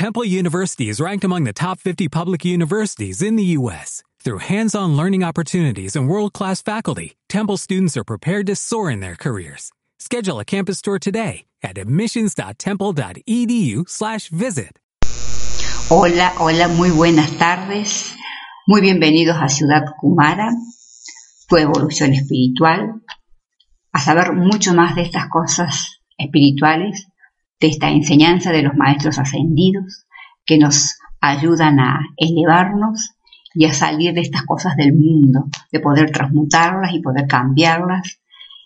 Temple University is ranked among the top 50 public universities in the U.S. Through hands-on learning opportunities and world-class faculty, Temple students are prepared to soar in their careers. Schedule a campus tour today at admissions.temple.edu/visit. Hola, hola, muy buenas tardes. Muy bienvenidos a Ciudad Kumara, tu evolución espiritual, a saber mucho más de estas cosas espirituales, de esta enseñanza de los maestros ascendidos que nos ayudan a elevarnos y a salir de estas cosas del mundo, de poder transmutarlas y poder cambiarlas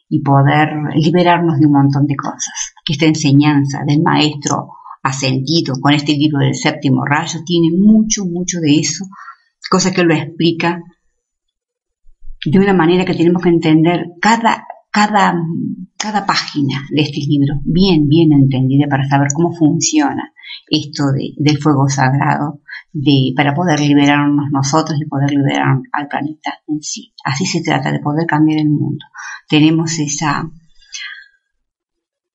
y poder liberarnos de un montón de cosas. Que esta enseñanza del maestro ascendido con este libro del séptimo rayo tiene mucho, mucho de eso, cosa que lo explica de una manera que tenemos que entender cada, cada, cada página de este libro, bien, bien entendida para saber cómo funciona esto del fuego sagrado de, para poder liberarnos nosotros y poder liberar al planeta en sí. Así se trata de poder cambiar el mundo. Tenemos esa,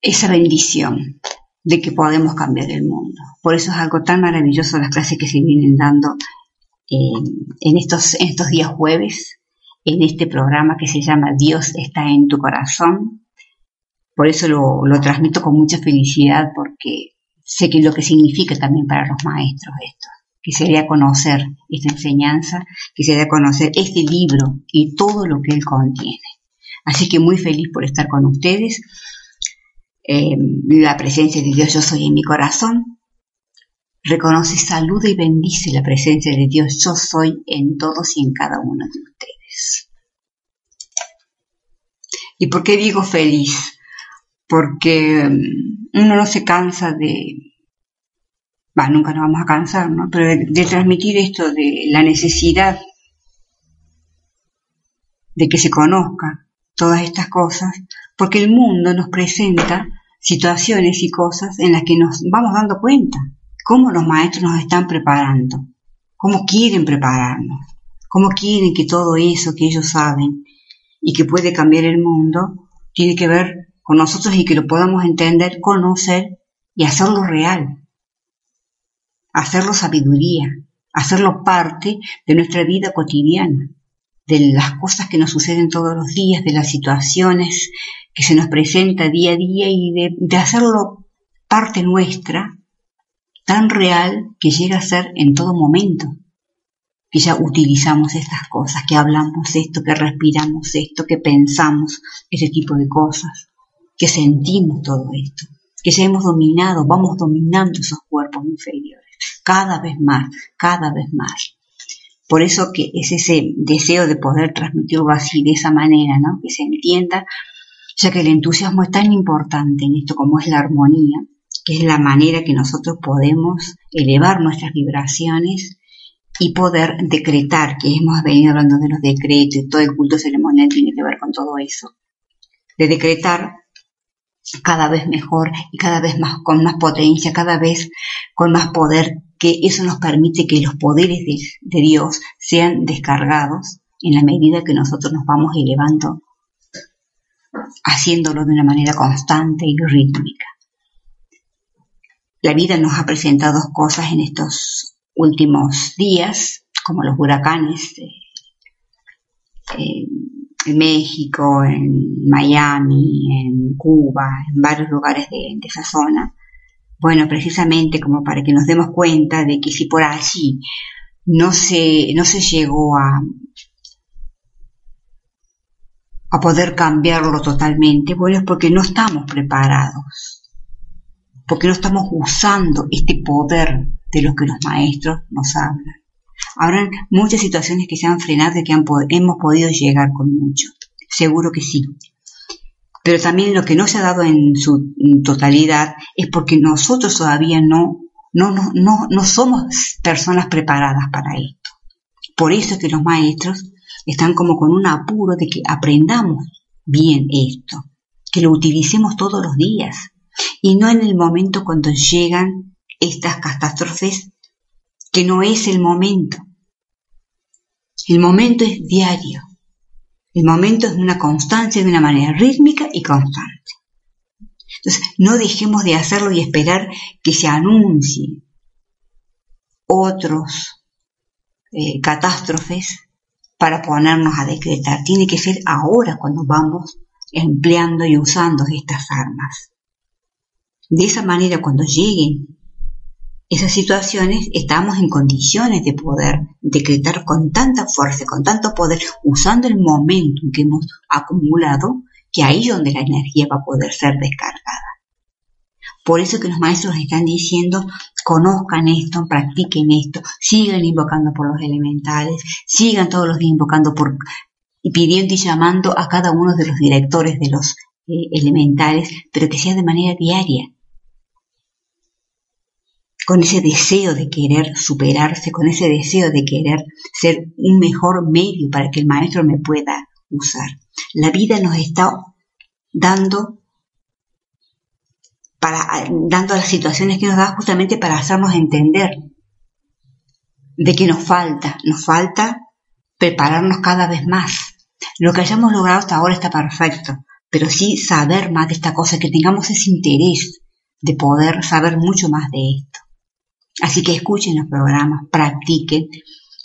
esa bendición de que podemos cambiar el mundo. Por eso es algo tan maravilloso las clases que se vienen dando eh, en, estos, en estos días jueves, en este programa que se llama Dios está en tu corazón. Por eso lo, lo transmito con mucha felicidad porque sé que lo que significa también para los maestros esto que se dé a conocer esta enseñanza, que se dé a conocer este libro y todo lo que él contiene. Así que muy feliz por estar con ustedes. Eh, la presencia de Dios yo soy en mi corazón. Reconoce, saluda y bendice la presencia de Dios yo soy en todos y en cada uno de ustedes. ¿Y por qué digo feliz? Porque mm, uno no se cansa de, nunca nos vamos a cansar, ¿no? Pero de, transmitir esto de la necesidad de que se conozca todas estas cosas, porque el mundo nos presenta situaciones y cosas en las que nos vamos dando cuenta cómo los maestros nos están preparando, cómo quieren prepararnos, cómo quieren que todo eso que ellos saben y que puede cambiar el mundo tiene que ver con nosotros y que lo podamos entender, conocer y hacerlo real hacerlo sabiduría, hacerlo parte de nuestra vida cotidiana, de las cosas que nos suceden todos los días, de las situaciones que se nos presenta día a día y de, hacerlo parte nuestra, tan real que llega a ser en todo momento, que ya utilizamos estas cosas, que hablamos esto, que respiramos esto, que pensamos ese tipo de cosas, que sentimos todo esto, que ya hemos dominado, vamos dominando esos cuerpos inferiores cada vez más, cada vez más. Por eso que es ese deseo de poder transmitirlo así, de esa manera, ¿no? Que se entienda, ya que el entusiasmo es tan importante en esto como es la armonía, que es la manera que nosotros podemos elevar nuestras vibraciones y poder decretar, que hemos venido hablando de los decretos y todo el culto ceremonial tiene que ver con todo eso, de decretar cada vez mejor y cada vez más con más potencia, cada vez con más poder que eso nos permite que los poderes de, Dios sean descargados en la medida que nosotros nos vamos elevando, haciéndolo de una manera constante y rítmica. La vida nos ha presentado cosas en estos últimos días, como los huracanes en México, en Miami, en Cuba, en varios lugares de esa zona, bueno, precisamente como para que nos demos cuenta de que si por allí no se, no se llegó a, a poder cambiarlo totalmente, bueno, es porque no estamos preparados, porque no estamos usando este poder de lo que los maestros nos hablan. Habrán muchas situaciones que se han frenado y que hemos podido llegar con mucho. Seguro que sí pero también lo que no se ha dado en su totalidad es porque nosotros todavía no, no, no, no, no somos personas preparadas para esto. Por eso es que los maestros están como con un apuro de que aprendamos bien esto, que lo utilicemos todos los días y no en el momento cuando llegan estas catástrofes, que no es el momento. El momento es diario. El momento es una constancia de una manera rítmica y constante. Entonces, no dejemos de hacerlo y esperar que se anuncie otros eh, catástrofes para ponernos a decretar. Tiene que ser ahora cuando vamos empleando y usando estas armas. De esa manera, cuando lleguen esas situaciones, estamos en condiciones de poder decretar con tanta fuerza, con tanto poder, usando el momento que hemos acumulado, que ahí es donde la energía va a poder ser descargada. Por eso que los maestros están diciendo, conozcan esto, practiquen esto, sigan invocando por los elementales, sigan todos los días invocando por y pidiendo y llamando a cada uno de los directores de los eh, elementales, pero que sea de manera diaria, con ese deseo de querer superarse, con ese deseo de querer ser un mejor medio para que el maestro me pueda usar. La vida nos está dando para dando las situaciones que nos da justamente para hacernos entender de que nos falta, nos falta prepararnos cada vez más. Lo que hayamos logrado hasta ahora está perfecto, pero sí saber más de esta cosa, que tengamos ese interés de poder saber mucho más de esto. Así que escuchen los programas, practiquen,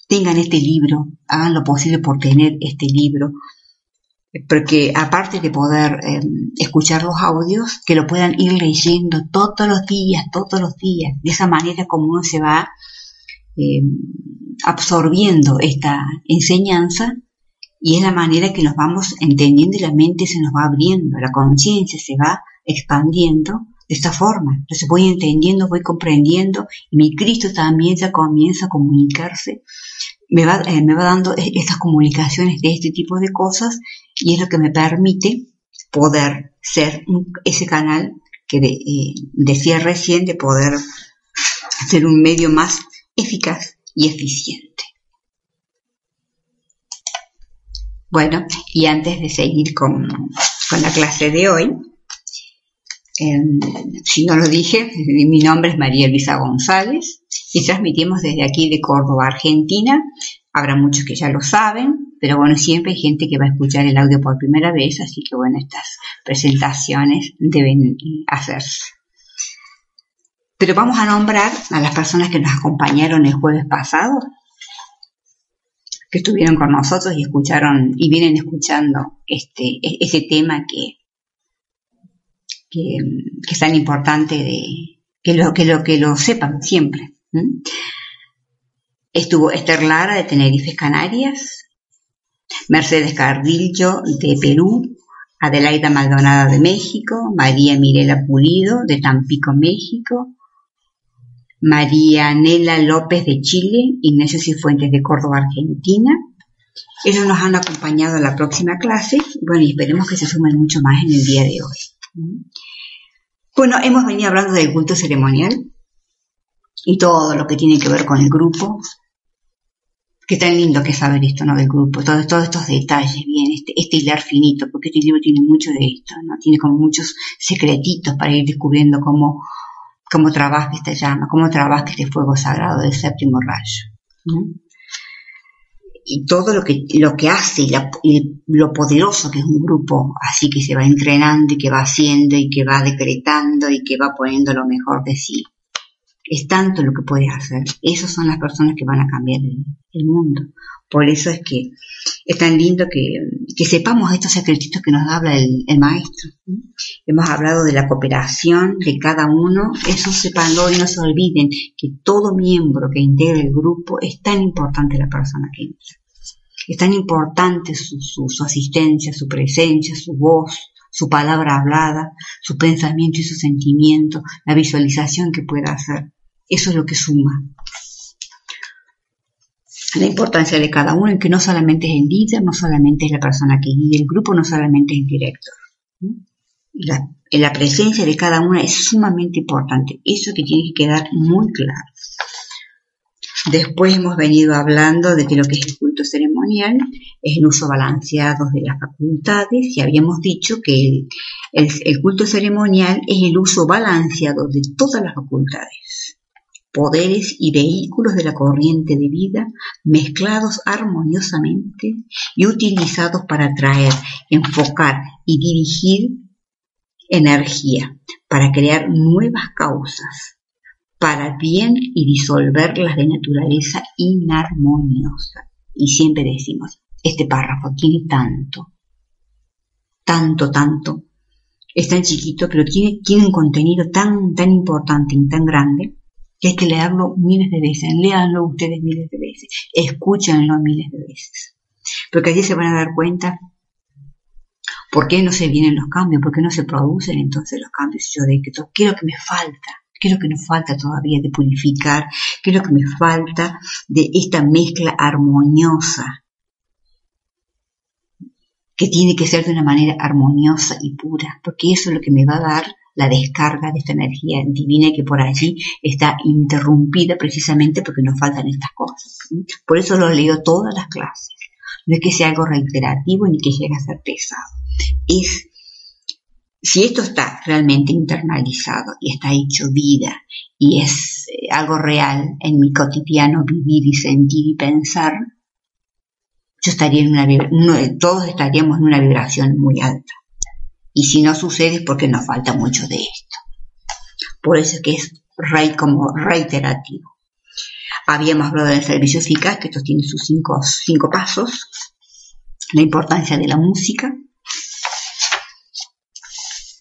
tengan este libro, hagan lo posible por tener este libro, porque aparte de poder em, escuchar los audios, que lo puedan ir leyendo todos los días, todos los días, de esa manera como uno se va em, absorbiendo esta enseñanza y es la manera que nos vamos entendiendo y la mente se nos va abriendo, la conciencia se va expandiendo de esta forma. Entonces voy entendiendo, voy comprendiendo y mi Cristo también ya comienza a comunicarse. Me va, eh, me va dando e-, estas comunicaciones de este tipo de cosas y es lo que me permite poder ser ese canal que eh, decía recién de poder ser un medio más eficaz y eficiente. Bueno, y antes de seguir con, con la clase de hoy, si no lo dije, mi nombre es María Luisa González y transmitimos desde aquí de Córdoba, Argentina. Habrá muchos que ya lo saben, pero bueno, siempre hay gente que va a escuchar el audio por primera vez, así que bueno, estas presentaciones deben hacerse. Pero vamos a nombrar a las personas que nos acompañaron el jueves pasado, que estuvieron con nosotros y escucharon y vienen escuchando este, este tema que que, es tan importante de, que, lo, que, lo, sepan siempre. Estuvo Esther Lara de Tenerife, Canarias, Mercedes Cardillo de Perú, Adelaida Maldonada de México, María Mirela Pulido de Tampico, México, María Nela López de Chile, Ignacio Cifuentes de Córdoba, Argentina. Ellos nos han acompañado a la próxima clase, bueno, y esperemos que se sumen mucho más en el día de hoy. Bueno, hemos venido hablando del culto ceremonial y todo lo que tiene que ver con el grupo. Qué tan lindo que saber esto, ¿no? Del grupo, todos, estos detalles, bien, este, este hilar finito, porque este libro tiene mucho de esto, ¿no? Tiene como muchos secretitos para ir descubriendo cómo, cómo trabaja esta llama, cómo trabaja este fuego sagrado del séptimo rayo y todo lo que, lo que hace y, lo poderoso que es un grupo así que se va entrenando y que va haciendo y que va decretando y que va poniendo lo mejor de sí. Es tanto lo que puede hacer. Esas son las personas que van a cambiar el, mundo. Por eso es que es tan lindo que, sepamos estos secretitos que nos habla el, maestro. Hemos hablado de la cooperación de cada uno. Eso sepanlo y no se olviden que todo miembro que integra el grupo es tan importante la persona que entra. Es tan importante su, su, asistencia, su presencia, su voz, su palabra hablada, su pensamiento y su sentimiento, la visualización que pueda hacer. Eso es lo que suma. La importancia de cada uno en que no solamente es el líder, no solamente es la persona que guía el grupo, no solamente es el director. La, la presencia de cada una es sumamente importante. Eso que tiene que quedar muy claro. Después hemos venido hablando de que lo que es el culto ceremonial es el uso balanceado de las facultades y habíamos dicho que el, culto ceremonial es el uso balanceado de todas las facultades, poderes y vehículos de la corriente de vida mezclados armoniosamente y utilizados para atraer, enfocar y dirigir energía, para crear nuevas causas para bien y disolver las de naturaleza inarmoniosa. Y siempre decimos, este párrafo tiene tanto, tanto, tanto, es tan chiquito, pero tiene, tiene un contenido tan, tan importante y tan grande que hay que leerlo miles de veces. Léanlo ustedes miles de veces. Escúchenlo miles de veces. Porque allí se van a dar cuenta por qué no se vienen los cambios, por qué no se producen entonces los cambios. Yo de que qué es lo que me falta, lo que nos falta todavía de purificar, lo que me falta de esta mezcla armoniosa que tiene que ser de una manera armoniosa y pura, porque eso es lo que me va a dar la descarga de esta energía divina que por allí está interrumpida precisamente porque nos faltan estas cosas. Por eso lo leo todas las clases. No es que sea algo reiterativo ni que llegue a ser pesado. Es, si esto está realmente internalizado y está hecho vida y es eh, algo real en mi cotidiano vivir y sentir y pensar, yo estaría en una, todos estaríamos en una vibración muy alta. Y si no sucede es porque nos falta mucho de esto. Por eso es que es rey como reiterativo. Habíamos hablado del servicio eficaz, que esto tiene sus cinco, pasos. La importancia de la música,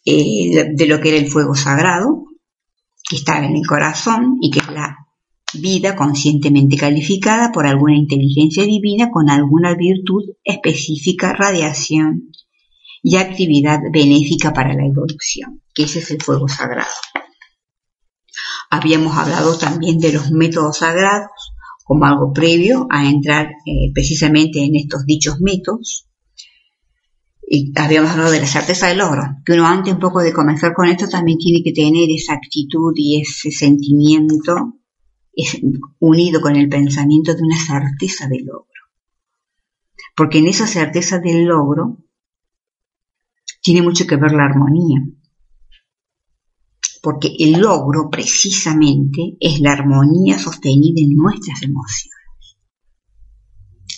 eh, de lo que era el fuego sagrado, que estaba en el corazón y que es la vida conscientemente calificada por alguna inteligencia divina con alguna virtud específica, radiación y actividad benéfica para la evolución, que ese es el fuego sagrado. Habíamos hablado también de los métodos sagrados como algo previo a entrar eh, precisamente en estos dichos métodos. Y habíamos hablado de la certeza del oro, que uno antes un poco de comenzar con esto también tiene que tener esa actitud y ese sentimiento es unido con el pensamiento de una certeza del logro. Porque en esa certeza del logro tiene mucho que ver la armonía. Porque el logro precisamente es la armonía sostenida en nuestras emociones.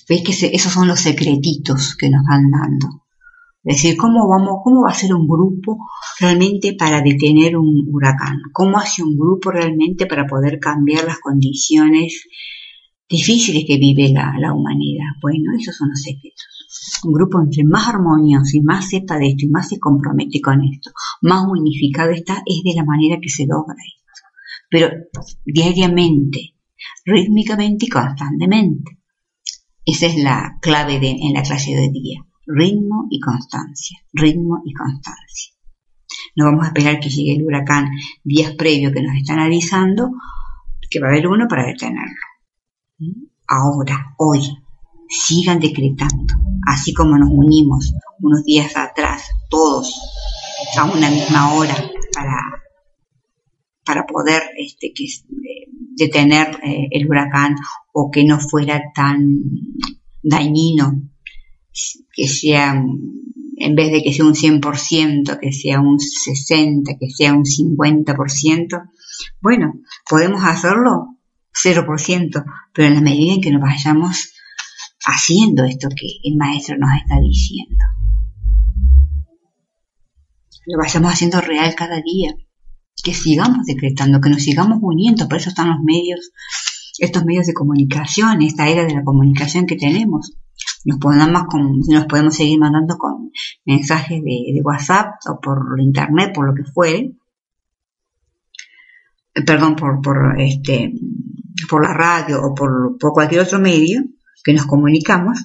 ¿Veis que esos son los secretitos que nos van dando? Es decir, ¿cómo, vamos, ¿cómo va a ser un grupo realmente para detener un huracán? ¿Cómo hace un grupo realmente para poder cambiar las condiciones difíciles que vive la, humanidad? Bueno, esos son los secretos. Un grupo entre más armonioso y más sepa de esto y más se compromete con esto, más unificado está, es de la manera que se logra esto. Pero diariamente, rítmicamente y constantemente. Esa es la clave de, en la clase de día ritmo y constancia, ritmo y constancia. No vamos a esperar que llegue el huracán días previos que nos están avisando que va a haber uno para detenerlo. Ahora, hoy, sigan decretando, así como nos unimos unos días atrás, todos a una misma hora para, para poder este, que, eh, detener eh, el huracán o que no fuera tan dañino que sea, en vez de que sea un 100%, que sea un 60%, que sea un 50%, bueno, podemos hacerlo 0%, pero en la medida en que nos vayamos haciendo esto que el maestro nos está diciendo. Lo vayamos haciendo real cada día, que sigamos decretando, que nos sigamos uniendo, por eso están los medios, estos medios de comunicación, esta era de la comunicación que tenemos. Nos nos podemos seguir mandando con mensajes de, WhatsApp o por internet, por lo que fuere, perdón, por, por, este, por la radio o por cualquier otro medio que nos comunicamos,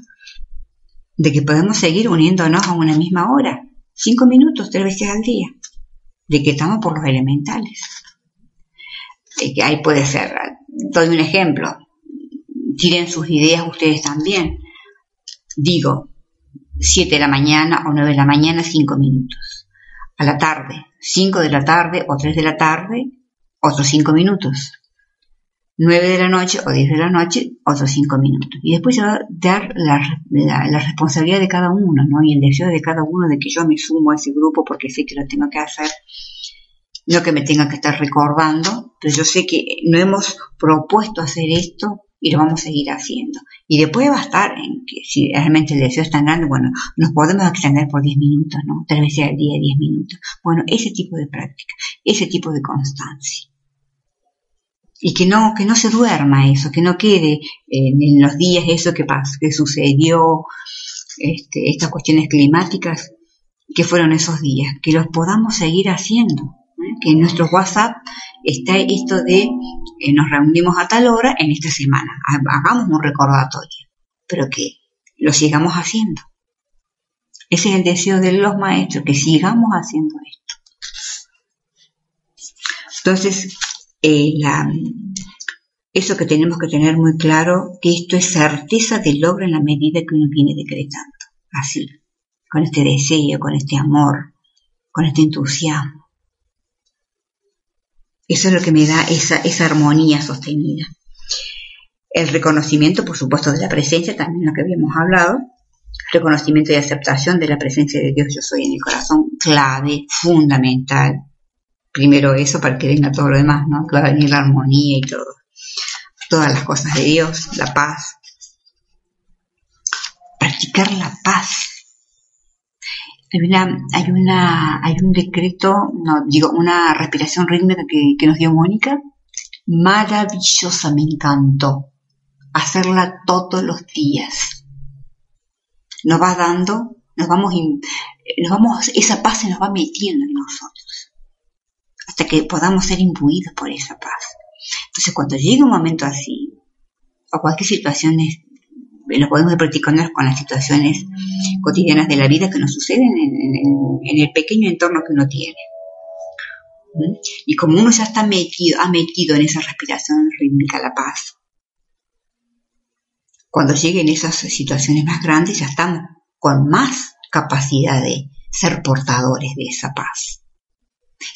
de que podemos seguir uniéndonos a una misma hora, cinco minutos, tres veces al día, de que estamos por los elementales. De que ahí puede ser, doy un ejemplo, tiren sus ideas ustedes también, Digo, 7 de la mañana o 9 de la mañana, 5 minutos. A la tarde, 5 de la tarde o 3 de la tarde, otros 5 minutos. 9 de la noche o 10 de la noche, otros 5 minutos. Y después se va a dar la, la, responsabilidad de cada uno, ¿no? Y el deseo de cada uno de que yo me sumo a ese grupo porque sé que lo tengo que hacer. No que me tenga que estar recordando, pero yo sé que no hemos propuesto hacer esto y lo vamos a seguir haciendo. Y después va a estar en que si realmente el deseo es tan grande, bueno, nos podemos extender por 10 minutos, ¿no? Tres veces al día, 10 minutos. Bueno, ese tipo de práctica, ese tipo de constancia. Y que no, que no se duerma eso, que no quede en, los días eso que pasó, que sucedió, este, estas cuestiones climáticas, que fueron esos días, que los podamos seguir haciendo, ¿eh? que en nuestro WhatsApp está esto de eh, nos reunimos a tal hora en esta semana, hagamos un recordatorio, pero que lo sigamos haciendo. Ese es el deseo de los maestros, que sigamos haciendo esto. Entonces, eh, eso que tenemos que tener muy claro, que esto es certeza de logro en la medida que uno viene decretando, así, con este deseo, con este amor, con este entusiasmo. Eso es lo que me da esa, esa armonía sostenida. El reconocimiento, por supuesto, de la presencia, también lo que habíamos hablado, reconocimiento y aceptación de la presencia de Dios yo soy en el corazón, clave, fundamental, primero eso para que venga todo lo demás, ¿no? Que va a venir la armonía y todo. Todas las cosas de Dios, la paz. Practicar la paz. Hay una, hay una, hay un decreto, no, digo, una respiración rítmica que, que nos dio Mónica. Maravillosa, me encantó. Hacerla todos los días. Nos va dando, nos vamos, nos vamos, esa paz se nos va metiendo en nosotros hasta que podamos ser imbuidos por esa paz. Entonces, cuando llegue un momento así, o cualquier situación, lo podemos practicar con las situaciones cotidianas de la vida que nos suceden en, el pequeño entorno que uno tiene. ¿Mm? Y como uno ya está metido, ha metido en esa respiración rítmica la paz, cuando lleguen esas situaciones más grandes ya estamos con más capacidad de ser portadores de esa paz.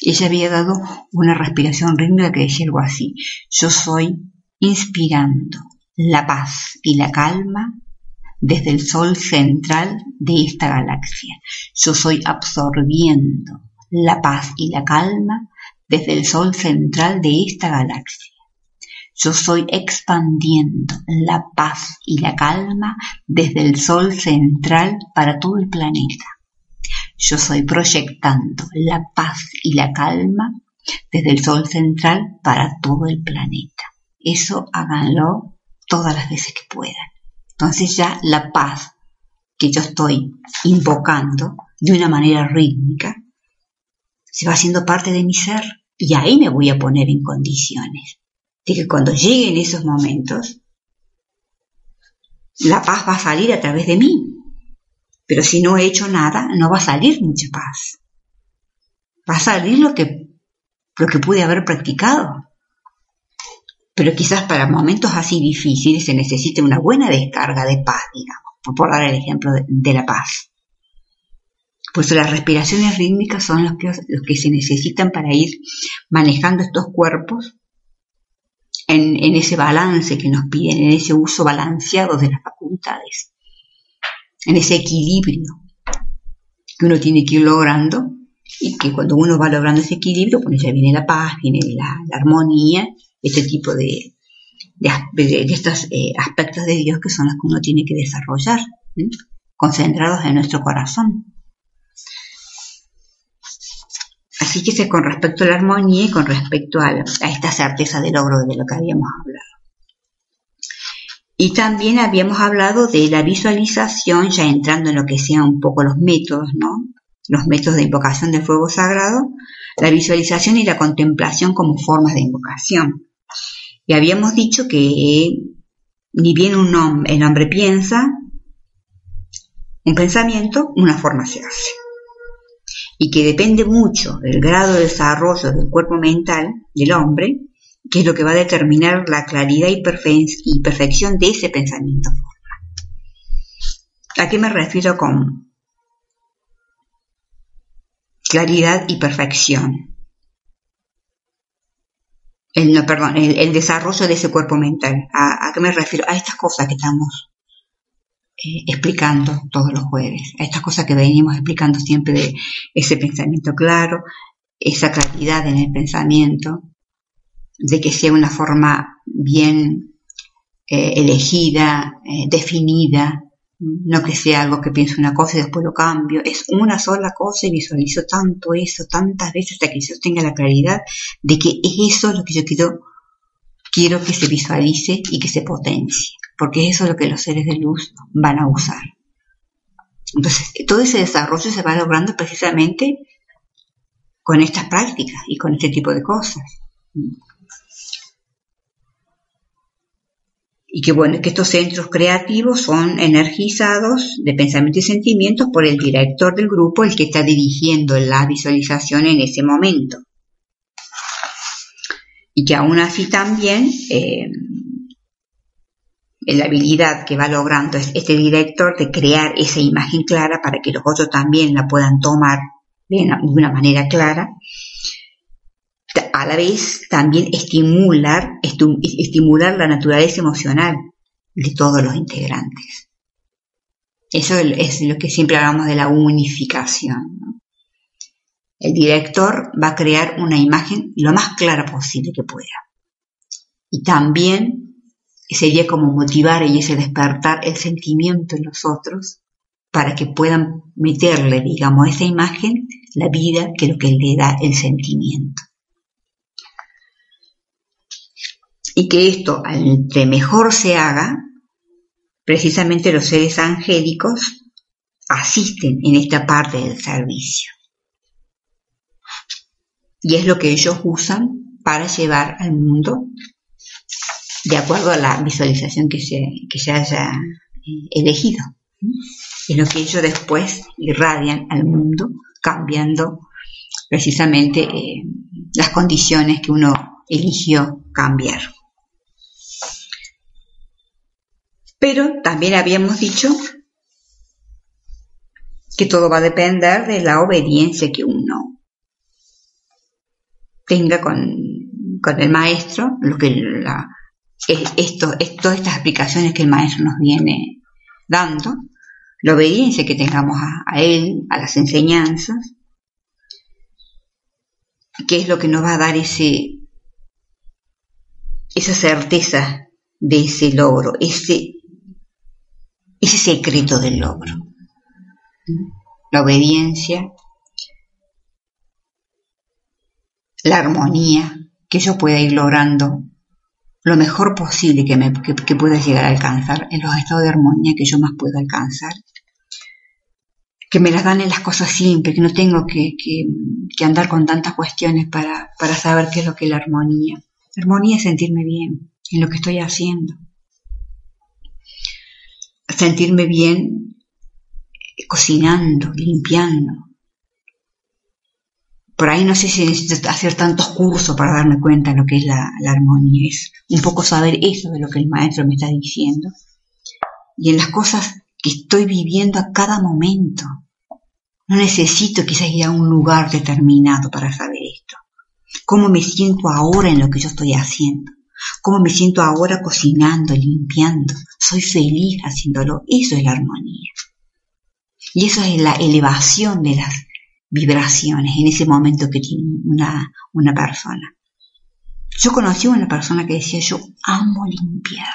Ella había dado una respiración rítmica que decía algo así. Yo soy inspirando la paz y la calma desde el sol central de esta galaxia. Yo soy absorbiendo la paz y la calma desde el sol central de esta galaxia. Yo soy expandiendo la paz y la calma desde el sol central para todo el planeta. Yo soy proyectando la paz y la calma desde el Sol central para todo el planeta. Eso háganlo todas las veces que puedan. Entonces ya la paz que yo estoy invocando de una manera rítmica se va haciendo parte de mi ser y ahí me voy a poner en condiciones de que cuando lleguen esos momentos la paz va a salir a través de mí pero si no he hecho nada, no va a salir mucha paz. Va a salir lo que, lo que pude haber practicado. Pero quizás para momentos así difíciles se necesite una buena descarga de paz, digamos, por dar el ejemplo de, la paz. Pues las respiraciones rítmicas son los que, los que se necesitan para ir manejando estos cuerpos en, en ese balance que nos piden, en ese uso balanceado de las facultades en ese equilibrio que uno tiene que ir logrando y que cuando uno va logrando ese equilibrio, pues ya viene la paz, viene la, armonía, este tipo de, de, estos eh, aspectos de Dios que son los que uno tiene que desarrollar, concentrados en nuestro corazón. Así que con respecto a la armonía y con respecto a, a esta certeza de logro de lo que habíamos hablado. Y también habíamos hablado de la visualización, ya entrando en lo que sean un poco los métodos, ¿no? Los métodos de invocación del fuego sagrado, la visualización y la contemplación como formas de invocación. Y habíamos dicho que ni bien un hombre, el hombre piensa un pensamiento, una forma se hace. Y que depende mucho del grado de desarrollo del cuerpo mental del hombre que es lo que va a determinar la claridad y, perfección de ese pensamiento forma. ¿A qué me refiero con claridad y perfección? El, perdón, el, desarrollo de ese cuerpo mental. ¿A, qué me refiero? A estas cosas que estamos eh, explicando todos los jueves, a estas cosas que venimos explicando siempre de ese pensamiento claro, esa claridad en el pensamiento, de que sea una forma bien eh, elegida, eh, definida, no que sea algo que pienso una cosa y después lo cambio, es una sola cosa y visualizo tanto eso, tantas veces hasta que yo tenga la claridad de que es eso lo que yo quiero quiero que se visualice y que se potencie, porque eso es lo que los seres de luz van a usar. Entonces, todo ese desarrollo se va logrando precisamente con estas prácticas y con este tipo de cosas. Y que bueno, que estos centros creativos son energizados de pensamiento y sentimientos por el director del grupo, el que está dirigiendo la visualización en ese momento. Y que aún así también eh, la habilidad que va logrando este director de crear esa imagen clara para que los otros también la puedan tomar de una manera clara, a la vez también estimular, estimular la naturaleza emocional de todos los integrantes. Eso es lo que siempre hablamos de la unificación. El director va a crear una imagen lo más clara posible que pueda. Y también sería como motivar y ese despertar el sentimiento en los otros para que puedan meterle, digamos, a esa imagen la vida que lo que le da el sentimiento. Y que esto, entre mejor se haga, precisamente los seres angélicos asisten en esta parte del servicio. Y es lo que ellos usan para llevar al mundo de acuerdo a la visualización que se, que se haya eh, elegido. Es lo que ellos después irradian al mundo, cambiando precisamente eh, las condiciones que uno eligió cambiar. Pero también habíamos dicho que todo va a depender de la obediencia que uno tenga con, con el maestro, lo que la, esto, todas estas explicaciones que el maestro nos viene dando, la obediencia que tengamos a, él, a las enseñanzas, que es lo que nos va a dar ese, esa certeza de ese logro, ese, ese secreto del logro. La obediencia, la armonía que yo pueda ir logrando lo mejor posible que, me, que, pueda llegar a alcanzar, en los estados de armonía que yo más puedo alcanzar. Que me las dan en las cosas simples, que no tengo que, andar con tantas cuestiones para, para saber qué es lo que es la armonía. La armonía es sentirme bien en lo que estoy haciendo. Sentirme bien cocinando, limpiando, por ahí no sé si necesito hacer tantos cursos para darme cuenta de lo que es la, armonía. Es un poco saber eso de lo que el maestro me está diciendo. Y en las cosas que estoy viviendo a cada momento. No necesito quizás ir a un lugar determinado para saber esto. ¿Cómo me siento ahora en lo que yo estoy haciendo? ¿Cómo me siento ahora cocinando, limpiando? Soy feliz haciéndolo. Eso es la armonía. Y eso es la elevación de las vibraciones en ese momento que tiene una, una persona. Yo conocí a una persona que decía, yo amo limpiar,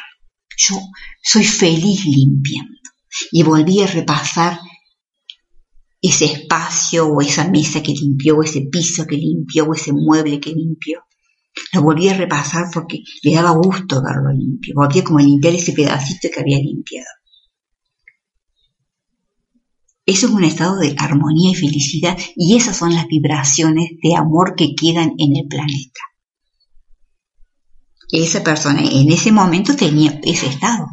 yo soy feliz limpiando. Y volví a repasar ese espacio o esa mesa que limpió, o ese piso que limpió, o ese mueble que limpió. Lo volví a repasar porque le daba gusto verlo limpio. Volví como a limpiar ese pedacito que había limpiado. Eso es un estado de armonía y felicidad y esas son las vibraciones de amor que quedan en el planeta. Esa persona en ese momento tenía ese estado.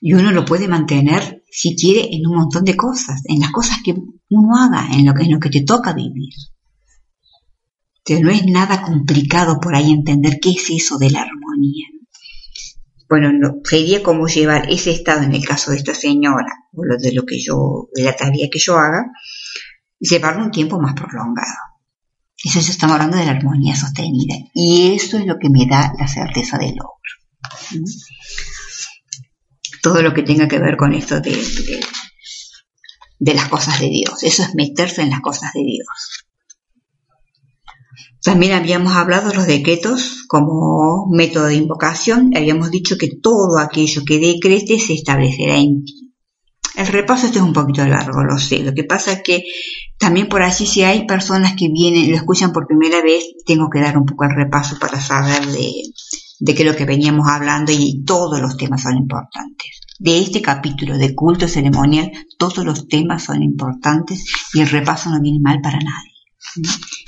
Y uno lo puede mantener, si quiere, en un montón de cosas, en las cosas que uno haga, en lo, en lo que te toca vivir. Pero no es nada complicado por ahí entender qué es eso de la armonía bueno, sería como llevar ese estado en el caso de esta señora, o lo de lo que yo, de la tarea que yo haga, llevarlo un tiempo más prolongado. Eso ya estamos hablando de la armonía sostenida. Y eso es lo que me da la certeza del logro. ¿Mm? Todo lo que tenga que ver con esto de, de las cosas de Dios. Eso es meterse en las cosas de Dios. También habíamos hablado de los decretos como método de invocación. Habíamos dicho que todo aquello que decretes se establecerá en ti. El repaso este es un poquito largo, lo sé. Lo que pasa es que también por allí si hay personas que vienen, lo escuchan por primera vez, tengo que dar un poco el repaso para saber de, de qué lo que veníamos hablando y todos los temas son importantes. De este capítulo de culto ceremonial, todos los temas son importantes y el repaso no viene mal para nadie.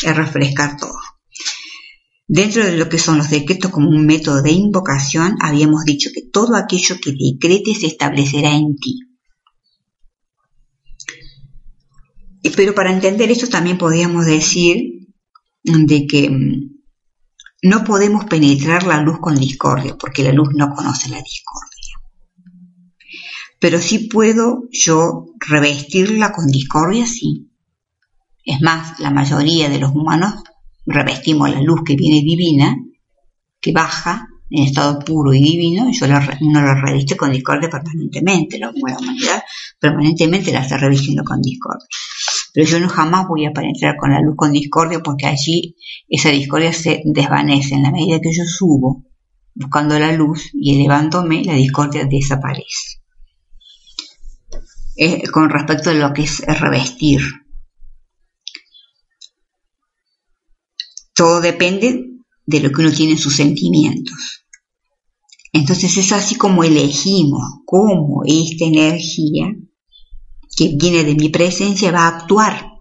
Es refrescar todo. Dentro de lo que son los decretos como un método de invocación, habíamos dicho que todo aquello que decretes se establecerá en ti. Pero para entender esto también podríamos decir de que mm, no podemos penetrar la luz con discordia, porque la luz no conoce la discordia. Pero sí puedo yo revestirla con discordia, sí. Es más, la mayoría de los humanos revestimos la luz que viene divina, que baja en estado puro y divino, yo no la reviste con discordia permanentemente, la, humanidad permanentemente la está revistiendo con discordia pero yo no jamás voy a penetrar con la luz con discordia porque allí esa discordia se desvanece. En la medida que yo subo buscando la luz y elevándome, la discordia desaparece. con respecto a lo que es revestir. Todo depende de lo que uno tiene en sus sentimientos. Entonces es así como elegimos cómo esta energía que viene de mi presencia va a actuar.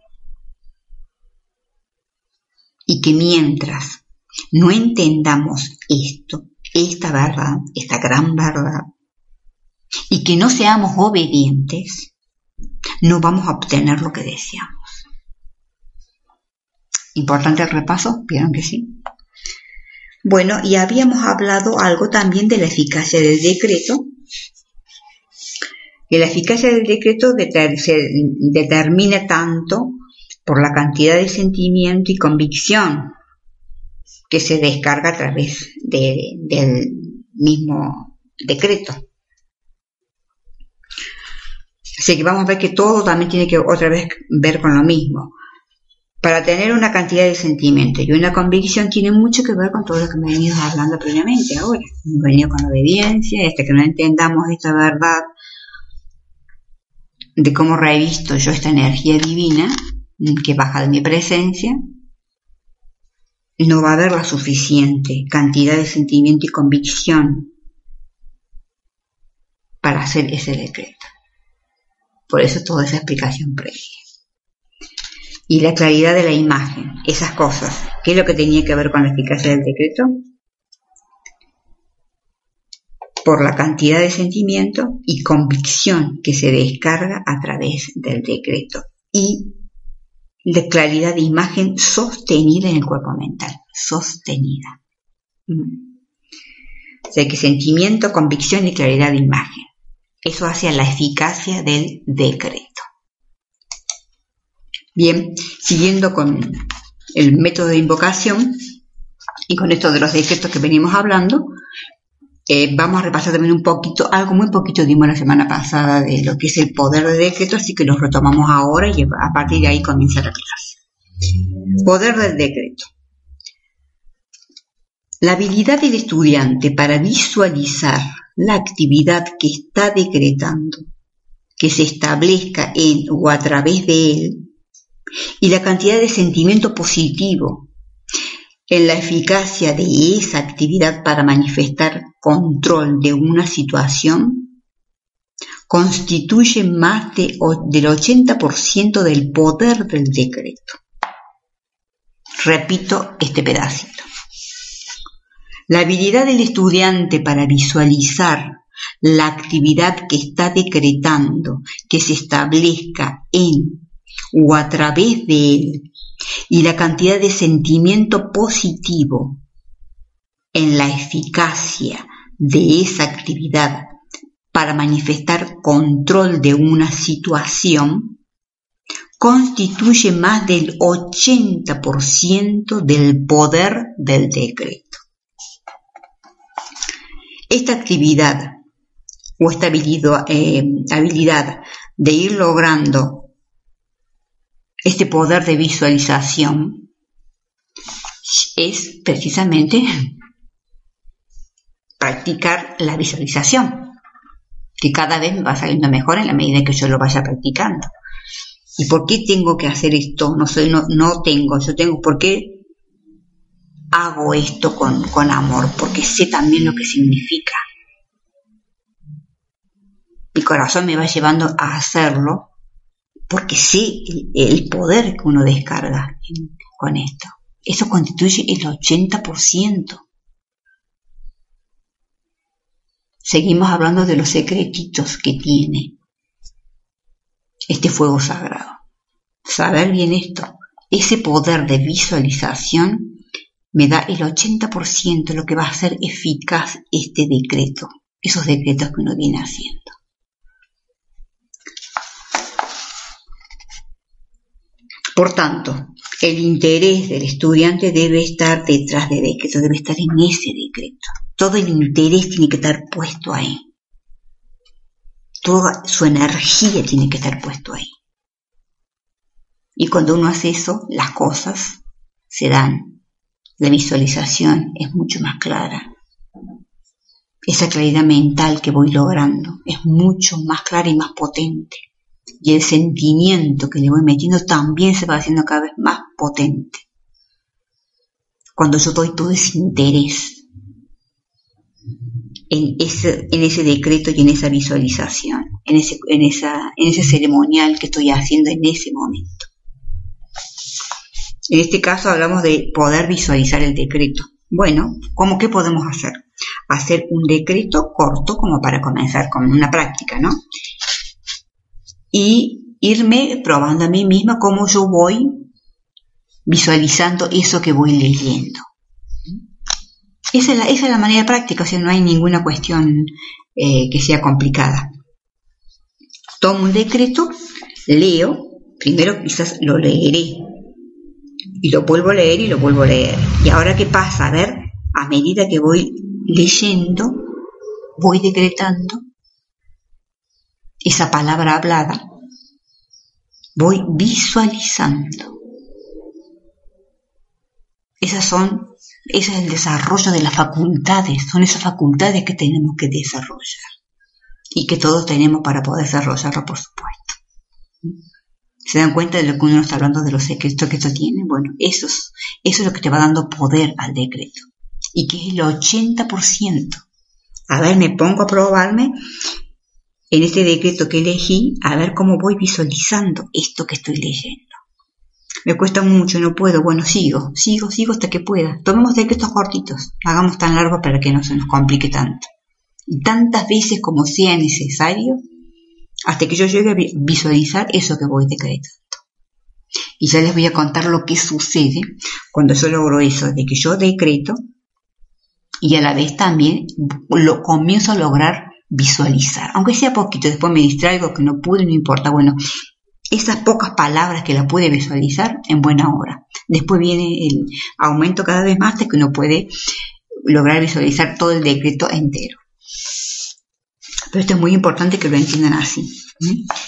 Y que mientras no entendamos esto, esta verdad, esta gran verdad, y que no seamos obedientes, no vamos a obtener lo que deseamos. Importante el repaso, vieron que sí. Bueno, y habíamos hablado algo también de la eficacia del decreto, que la eficacia del decreto se determina tanto por la cantidad de sentimiento y convicción que se descarga a través del mismo decreto. Así que vamos a ver que todo también tiene que otra vez ver con lo mismo. Para tener una cantidad de sentimiento y una convicción tiene mucho que ver con todo lo que me he venido hablando previamente ahora. Me he venido con obediencia, hasta que no entendamos esta verdad de cómo revisto yo esta energía divina que baja de mi presencia, no va a haber la suficiente cantidad de sentimiento y convicción para hacer ese decreto. Por eso toda esa explicación previa. Y la claridad de la imagen, esas cosas, ¿qué es lo que tenía que ver con la eficacia del decreto? por la cantidad de sentimiento y convicción que se descarga a través del decreto y de claridad de imagen sostenida en el cuerpo mental, sostenida. O sea que sentimiento, convicción y claridad de imagen. Eso hace la eficacia del decreto. Bien, siguiendo con el método de invocación y con esto de los decretos que venimos hablando, eh, vamos a repasar también un poquito, algo muy poquito dimos la semana pasada de lo que es el poder de decreto, así que lo retomamos ahora y a partir de ahí comienza la clase. Poder del decreto. La habilidad del estudiante para visualizar la actividad que está decretando, que se establezca en o a través de él, y la cantidad de sentimiento positivo en la eficacia de esa actividad para manifestar control de una situación constituye más de, del 80% del poder del decreto. Repito este pedacito. La habilidad del estudiante para visualizar la actividad que está decretando que se establezca en o a través de él y la cantidad de sentimiento positivo en la eficacia de esa actividad para manifestar control de una situación constituye más del 80% del poder del decreto. Esta actividad o esta habilidad, eh, habilidad de ir logrando este poder de visualización es precisamente practicar la visualización. que cada vez me va saliendo mejor en la medida que yo lo vaya practicando. ¿Y por qué tengo que hacer esto? No soy, no, no tengo, yo tengo, ¿por qué hago esto con, con amor? Porque sé también lo que significa. Mi corazón me va llevando a hacerlo porque sé el, poder que uno descarga con esto. Eso constituye el 80%. Seguimos hablando de los secretitos que tiene este fuego sagrado. Saber bien esto, ese poder de visualización me da el 80% lo que va a hacer eficaz este decreto, esos decretos que uno viene haciendo. Por tanto, el interés del estudiante debe estar detrás del decreto, debe estar en ese decreto. Todo el interés tiene que estar puesto ahí. Toda su energía tiene que estar puesto ahí. Y cuando uno hace eso, las cosas se dan. La visualización es mucho más clara. Esa claridad mental que voy logrando es mucho más clara y más potente y el sentimiento que le voy metiendo también se va haciendo cada vez más potente. Cuando yo doy todo ese interés en ese, decreto y en esa visualización, en ese, en ese ceremonial que estoy haciendo en ese momento. En este caso hablamos de poder visualizar el decreto. Bueno, ¿cómo qué podemos hacer? Hacer un decreto corto como para comenzar con una práctica, ¿no? Y irme probando a mí misma cómo yo voy visualizando eso que voy leyendo. Esa es la, manera práctica, o sea, no hay ninguna cuestión eh, que sea complicada. Tomo un decreto, leo, primero quizás lo leeré, y lo vuelvo a leer y lo vuelvo a leer. Y ahora qué pasa, a ver, a medida que voy leyendo, voy decretando esa palabra hablada, voy visualizando. Esas son, ese es el desarrollo de las facultades, son esas facultades que tenemos que desarrollar y que todos tenemos para poder desarrollarlo, por supuesto. ¿Se dan cuenta de lo que uno está hablando de los secretos que esto tiene? Bueno, eso es, eso es lo que te va dando poder al decreto y que es el 80%. A ver, me pongo a probarme en este decreto que elegí a ver cómo voy visualizando esto que estoy leyendo. Me cuesta mucho, no puedo. Bueno, sigo, sigo, sigo hasta que pueda. Tomemos decretos cortitos, hagamos tan largos para que no se nos complique tanto. Y tantas veces como sea necesario, hasta que yo llegue a visualizar eso que voy decretando. Y ya les voy a contar lo que sucede cuando yo logro eso, de que yo decreto y a la vez también lo comienzo a lograr visualizar, aunque sea poquito, después me distraigo que no pude, no importa, bueno, esas pocas palabras que la pude visualizar en buena hora. Después viene el aumento cada vez más de que uno puede lograr visualizar todo el decreto entero. Pero esto es muy importante que lo entiendan así.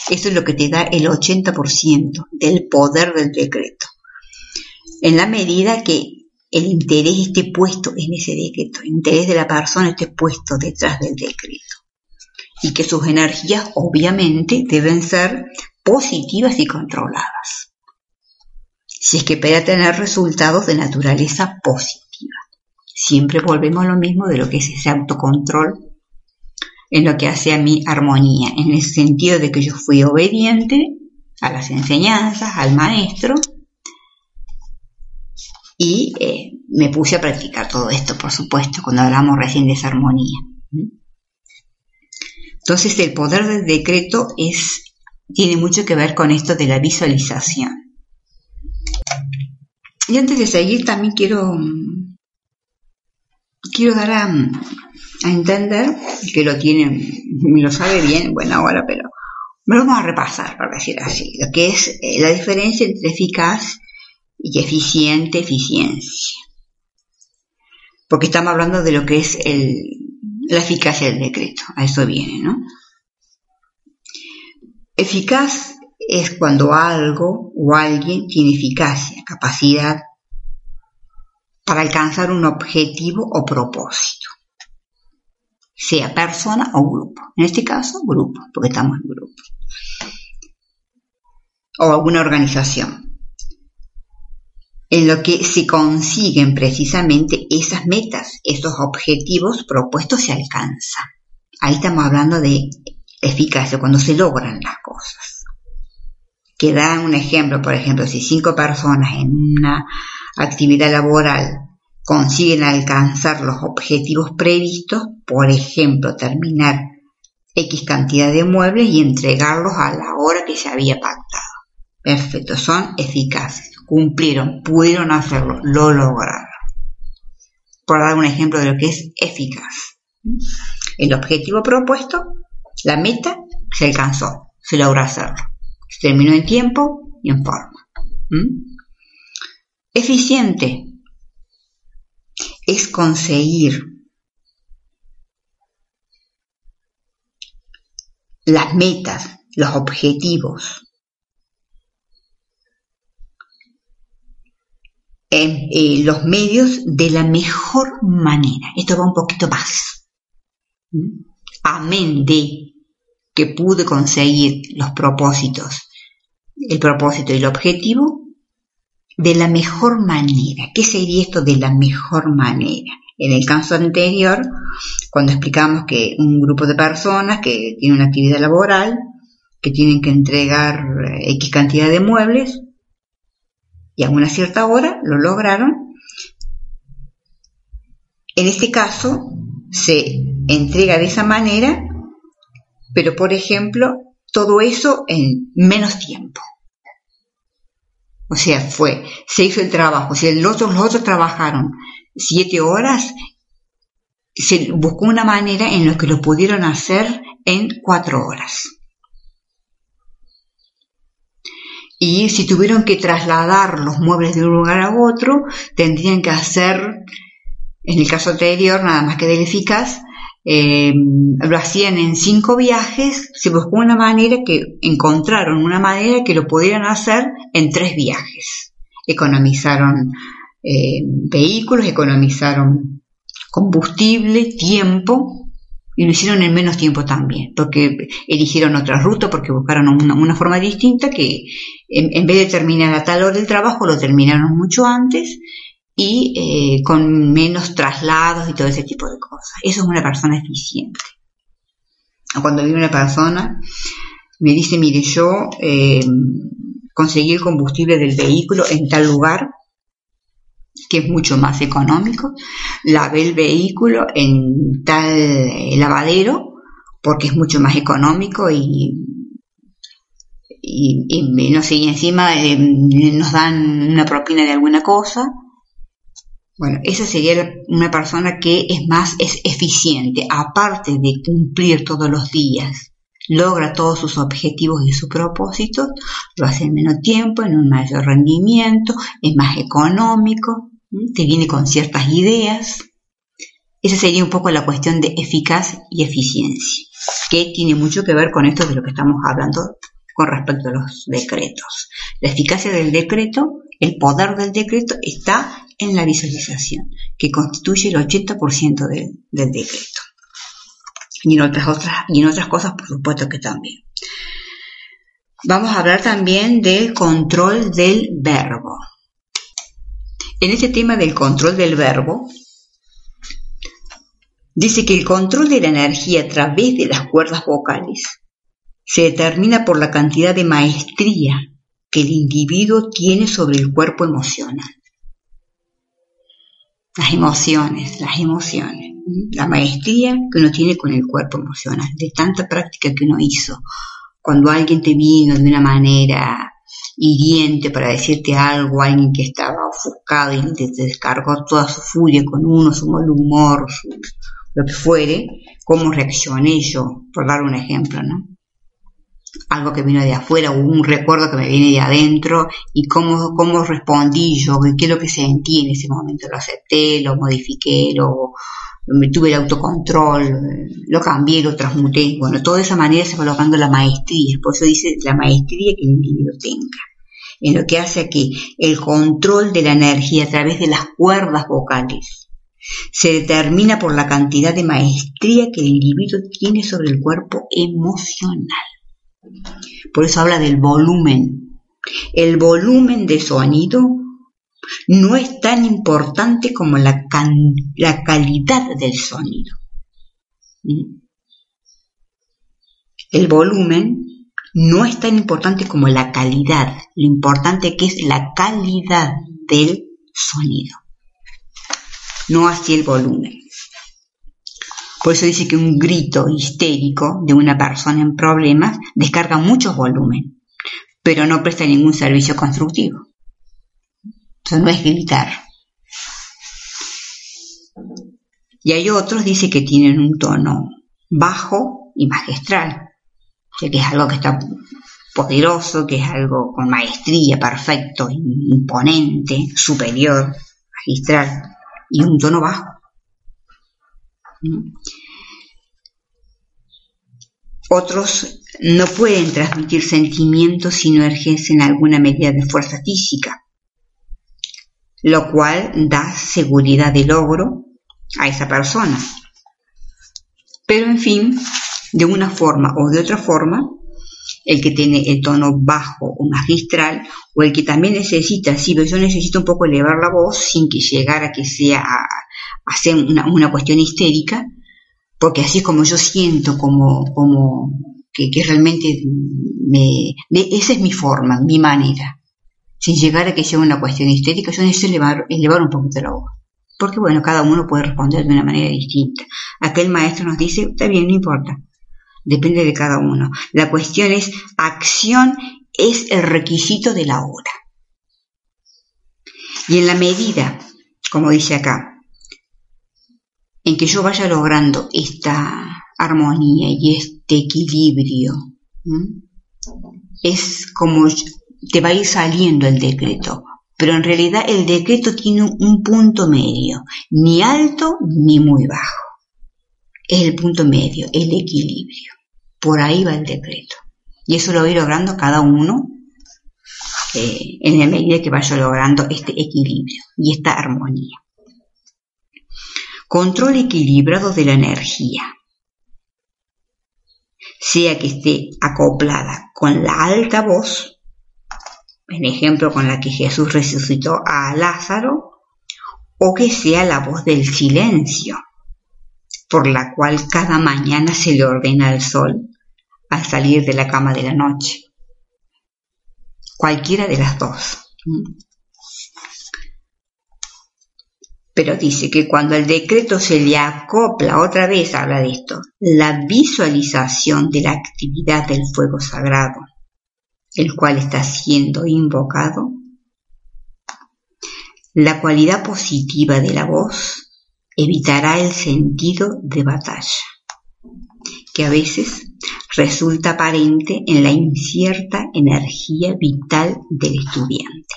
Eso es lo que te da el 80% del poder del decreto. En la medida que el interés esté puesto en ese decreto, el interés de la persona esté puesto detrás del decreto y que sus energías obviamente deben ser positivas y controladas. Si es que espera tener resultados de naturaleza positiva. Siempre volvemos a lo mismo de lo que es ese autocontrol en lo que hace a mi armonía, en el sentido de que yo fui obediente a las enseñanzas, al maestro, y eh, me puse a practicar todo esto, por supuesto, cuando hablamos recién de esa armonía. Entonces el poder del decreto tiene mucho que ver con esto de la visualización. Y antes de seguir también quiero, quiero dar a, entender, que lo tienen, lo sabe bien, bueno ahora, pero me lo vamos a repasar, para decir así, lo que es eh, la diferencia entre eficaz y eficiente eficiencia. Porque estamos hablando de lo que es el, la eficacia del decreto, a eso viene, ¿no? Eficaz es cuando algo o alguien tiene eficacia, capacidad para alcanzar un objetivo o propósito. sea persona o grupo. En este caso, grupo, porque estamos en grupo. O alguna organización. En lo que se consiguen precisamente esas metas, esos objetivos propuestos se alcanzan. Ahí estamos hablando de eficacia, cuando se logran las cosas. Que dan un ejemplo, por ejemplo, si cinco personas en una actividad laboral consiguen alcanzar los objetivos previstos, por ejemplo, terminar X cantidad de muebles y entregarlos a la hora que se había pactado. Perfecto, son eficaces, cumplieron, pudieron hacerlo, lo lograron. Por dar un ejemplo de lo que es eficaz. El objetivo propuesto, la meta, se alcanzó, se logró hacerlo. Se terminó en tiempo y en forma. ¿Mm? Eficiente, es conseguir las metas, los objetivos, en eh, los medios de la mejor manera. Esto va un poquito más. Amén de que pude conseguir los propósitos, el propósito y el objetivo, de la mejor manera. ¿Qué sería esto de la mejor manera? En el caso anterior, cuando explicamos que un grupo de personas que tiene una actividad laboral, que tienen que entregar eh, X cantidad de muebles, y a una cierta hora lo lograron, en este caso se entrega de esa manera, pero por ejemplo, todo eso en menos tiempo. O sea, fue, se hizo el trabajo. Si los otros trabajaron siete horas, se buscó una manera en la que lo pudieron hacer en cuatro horas. Y si tuvieron que trasladar los muebles de un lugar a otro, tendrían que hacer, en el caso anterior, nada más que del eficaz, eh, lo hacían en cinco viajes, se buscó una manera que encontraron una manera que lo pudieran hacer en tres viajes. Economizaron eh, vehículos, economizaron combustible, tiempo, y lo hicieron en menos tiempo también, porque eligieron otra ruta, porque buscaron una, forma distinta que en, vez de terminar a tal hora el trabajo, lo terminaron mucho antes y eh, con menos traslados y todo ese tipo de cosas. Eso es una persona eficiente. Cuando viene una persona, me dice, mire, yo eh, conseguí el combustible del vehículo en tal lugar, que es mucho más económico, lavé el vehículo en tal eh, lavadero, porque es mucho más económico y, y, no sé, y encima nos dan una propina de alguna cosa, bueno, esa sería una persona que es más es eficiente, aparte de cumplir todos los días, logra todos sus objetivos y sus propósitos, lo hace en menos tiempo, en un mayor rendimiento, es más económico, te viene con ciertas ideas. Esa sería un poco la cuestión de eficaz y eficiencia, que tiene mucho que ver con esto de lo que estamos hablando con respecto a los decretos. La eficacia del decreto, el poder del decreto está en la visualización, que constituye el 80% del decreto. Y en, otras, otras, y en otras cosas, por supuesto que también. Vamos a hablar también del control del verbo. En este tema del control del verbo, dice que el control de la energía a través de las cuerdas vocales se determina por la cantidad de maestría que el individuo tiene sobre el cuerpo emocional las emociones, las emociones, la maestría que uno tiene con el cuerpo emocional, de tanta práctica que uno hizo. Cuando alguien te vino de una manera hiriente para decirte algo, alguien que estaba ofuscado y te, descargó toda su furia con uno, su mal humor, lo que fuere, cómo reaccioné yo, por dar un ejemplo, ¿no? Algo que vino de afuera un recuerdo que me viene de adentro y cómo, cómo respondí yo, qué es lo que sentí en ese momento, lo acepté, lo modifiqué, lo, me tuve el autocontrol, lo cambié, lo transmuté. Bueno, toda esa manera se va logrando la maestría, por eso dice la maestría que el individuo tenga, en lo que hace que el control de la energía a través de las cuerdas vocales se determina por la cantidad de maestría que el individuo tiene sobre el cuerpo emocional. Por eso habla del volumen. El volumen de sonido no es tan importante como la, calidad del sonido. ¿Mm? El volumen no es tan importante como la calidad, lo importante que es la calidad del sonido, no así el volumen. Por eso dice que un grito histérico de una persona en problemas descarga mucho volumen, pero no presta ningún servicio constructivo. Eso no es gritar. Y hay otros, dice que tienen un tono bajo y magistral, que es algo que está poderoso, que es algo con maestría, perfecto, imponente, superior, magistral, y un tono bajo. Otros no pueden transmitir sentimientos si no ejercen alguna medida de fuerza física, lo cual da seguridad de logro a esa persona. Pero en fin, de una forma o de otra forma, el que tiene el tono bajo o magistral, o el que también necesita, sí, pero yo necesito un poco elevar la voz sin que llegara a que sea a, ser una, cuestión histérica, porque así como yo siento como, como que, realmente me, esa es mi forma, mi manera, sin llegar a que sea una cuestión histérica, yo necesito elevar, elevar un poquito la voz. Porque bueno, cada uno puede responder de una manera distinta. Aquel maestro nos dice, está bien, no importa depende de cada uno. La cuestión es, acción es el requisito de la hora. Y en la medida, como dice acá, en que yo vaya logrando esta armonía y este equilibrio, es como te va a ir saliendo el decreto. Pero en realidad el decreto tiene un punto medio, ni alto ni muy bajo. Es el punto medio, el equilibrio. Por ahí va el decreto. Y eso lo voy logrando cada uno eh, en la medida que vaya logrando este equilibrio y esta armonía. Control equilibrado de la energía. Sea que esté acoplada con la alta voz, en ejemplo con la que Jesús resucitó a Lázaro, o que sea la voz del silencio, por la cual cada mañana se le ordena al sol al salir de la cama de la noche. Cualquiera de las dos. Pero dice que cuando el decreto se le acopla, otra vez habla de esto, la visualización de la actividad del fuego sagrado, el cual está siendo invocado, la cualidad positiva de la voz evitará el sentido de batalla, que a veces resulta aparente en la incierta energía vital del estudiante.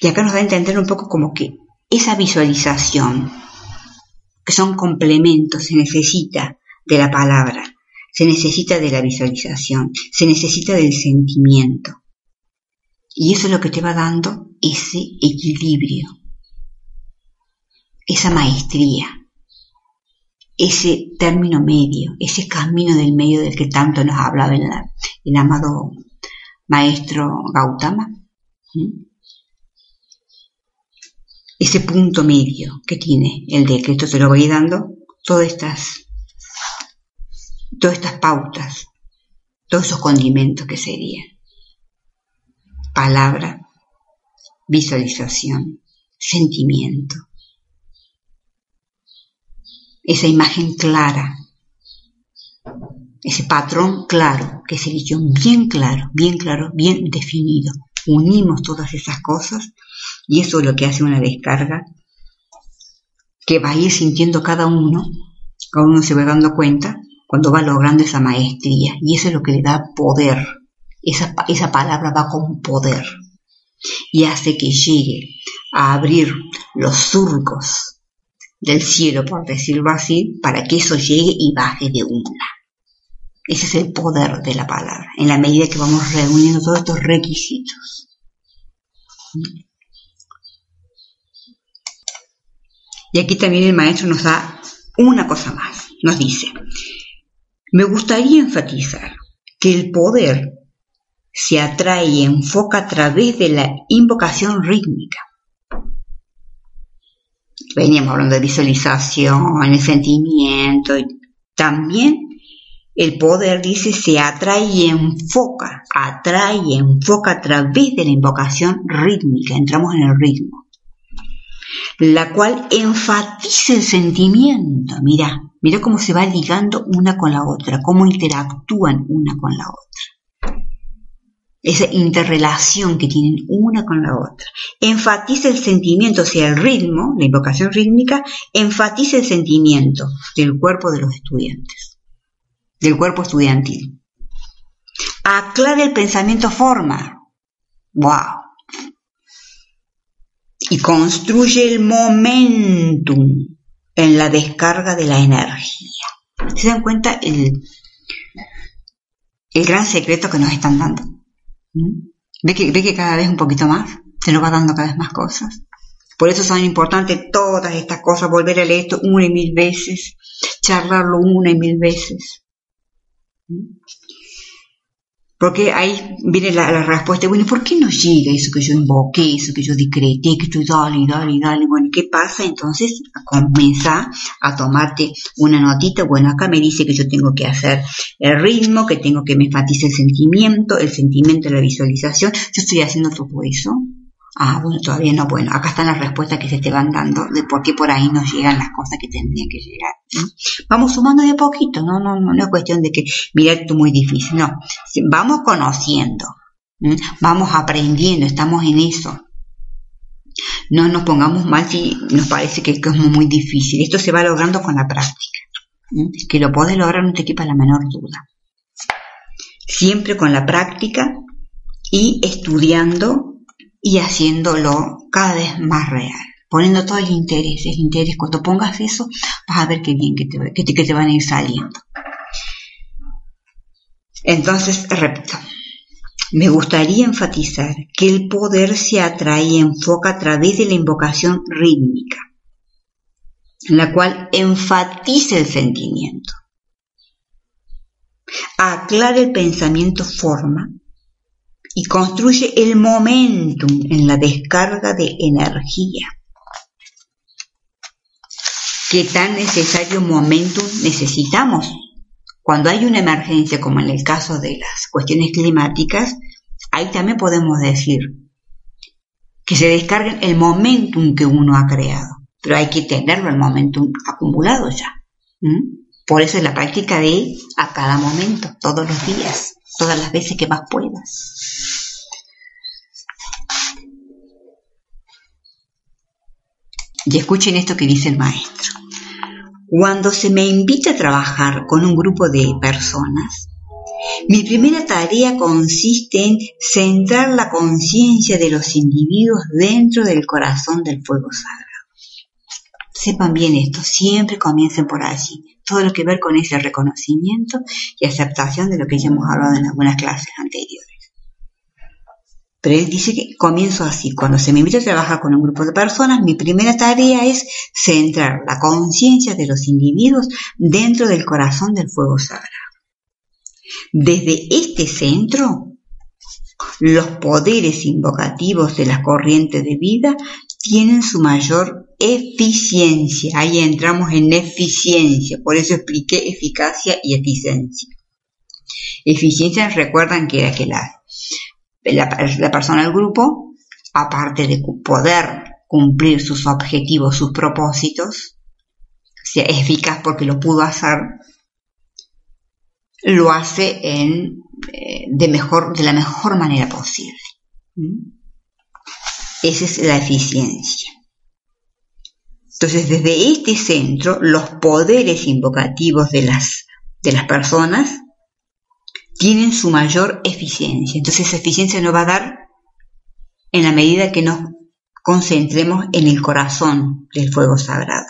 Y acá nos da a entender un poco como que esa visualización, que son complementos, se necesita de la palabra, se necesita de la visualización, se necesita del sentimiento. Y eso es lo que te va dando ese equilibrio, esa maestría, ese término medio, ese camino del medio del que tanto nos hablaba el, el amado maestro Gautama. Ese punto medio que tiene el decreto, te lo voy dando, todas estas, todas estas pautas, todos esos condimentos que serían palabra, visualización, sentimiento. Esa imagen clara, ese patrón claro, que se eligió bien claro, bien claro, bien definido. Unimos todas esas cosas y eso es lo que hace una descarga que va a ir sintiendo cada uno, cada uno se va dando cuenta cuando va logrando esa maestría y eso es lo que le da poder esa, esa palabra va con poder y hace que llegue a abrir los surcos del cielo, por decirlo así, para que eso llegue y baje de una. Ese es el poder de la palabra, en la medida que vamos reuniendo todos estos requisitos. Y aquí también el maestro nos da una cosa más. Nos dice, me gustaría enfatizar que el poder se atrae y enfoca a través de la invocación rítmica. Veníamos hablando de visualización, el sentimiento. También el poder, dice, se atrae y enfoca, atrae y enfoca a través de la invocación rítmica. Entramos en el ritmo. La cual enfatiza el sentimiento. Mira, mira cómo se va ligando una con la otra, cómo interactúan una con la otra esa interrelación que tienen una con la otra. Enfatiza el sentimiento, o sea, el ritmo, la invocación rítmica, enfatiza el sentimiento del cuerpo de los estudiantes, del cuerpo estudiantil. Aclara el pensamiento forma. ¡Wow! Y construye el momentum en la descarga de la energía. ¿Se dan cuenta el, el gran secreto que nos están dando? ¿Mm? ¿Ve que, ve que cada vez un poquito más, se nos va dando cada vez más cosas. Por eso son importantes todas estas cosas, volver a leer esto una y mil veces, charlarlo una y mil veces. ¿Mm? Porque ahí viene la, respuesta, bueno, ¿por qué no llega eso que yo invoqué, eso que yo decreté, que estoy dale, dale, dale? Bueno, ¿qué pasa? Entonces comienza a tomarte una notita, bueno, acá me dice que yo tengo que hacer el ritmo, que tengo que me enfatice el sentimiento, el sentimiento la visualización, yo estoy haciendo todo eso, Ah, bueno, todavía no. Bueno, acá están las respuestas que se te van dando de por qué por ahí no llegan las cosas que tendrían que llegar. Vamos sumando de poquito, no, no, no, no es cuestión de que, mira, esto es muy difícil, no. Vamos conociendo, vamos aprendiendo, estamos en eso. No nos pongamos mal si nos parece que es muy difícil. Esto se va logrando con la práctica. Que lo puedes lograr no te equipa la menor duda. Siempre con la práctica y estudiando y haciéndolo cada vez más real, poniendo todo el interés, el interés. Cuando pongas eso, vas a ver qué bien que te, que te, que te van a ir saliendo. Entonces, repito, me gustaría enfatizar que el poder se atrae y enfoca a través de la invocación rítmica, la cual enfatiza el sentimiento, aclara el pensamiento forma y construye el momentum en la descarga de energía. ¿Qué tan necesario momentum necesitamos? Cuando hay una emergencia, como en el caso de las cuestiones climáticas, ahí también podemos decir que se descargue el momentum que uno ha creado, pero hay que tenerlo el momentum acumulado ya. Por eso es la práctica de a cada momento, todos los días todas las veces que más puedas. Y escuchen esto que dice el maestro. Cuando se me invita a trabajar con un grupo de personas, mi primera tarea consiste en centrar la conciencia de los individuos dentro del corazón del fuego sagrado. Sepan bien esto, siempre comiencen por allí todo lo que ver con ese reconocimiento y aceptación de lo que ya hemos hablado en algunas clases anteriores. Pero él dice que comienzo así. Cuando se me invita a trabajar con un grupo de personas, mi primera tarea es centrar la conciencia de los individuos dentro del corazón del fuego sagrado. Desde este centro, los poderes invocativos de la corriente de vida tienen su mayor eficiencia. Ahí entramos en eficiencia, por eso expliqué eficacia y eficiencia. Eficiencia, recuerdan que era que la, la, persona del grupo, aparte de poder cumplir sus objetivos, sus propósitos, sea eficaz porque lo pudo hacer, lo hace en, eh, de, mejor, de la mejor manera posible. ¿Mm? Esa es la eficiencia. Entonces, desde este centro, los poderes invocativos de las, de las personas tienen su mayor eficiencia. Entonces, esa eficiencia nos va a dar en la medida que nos concentremos en el corazón del fuego sagrado.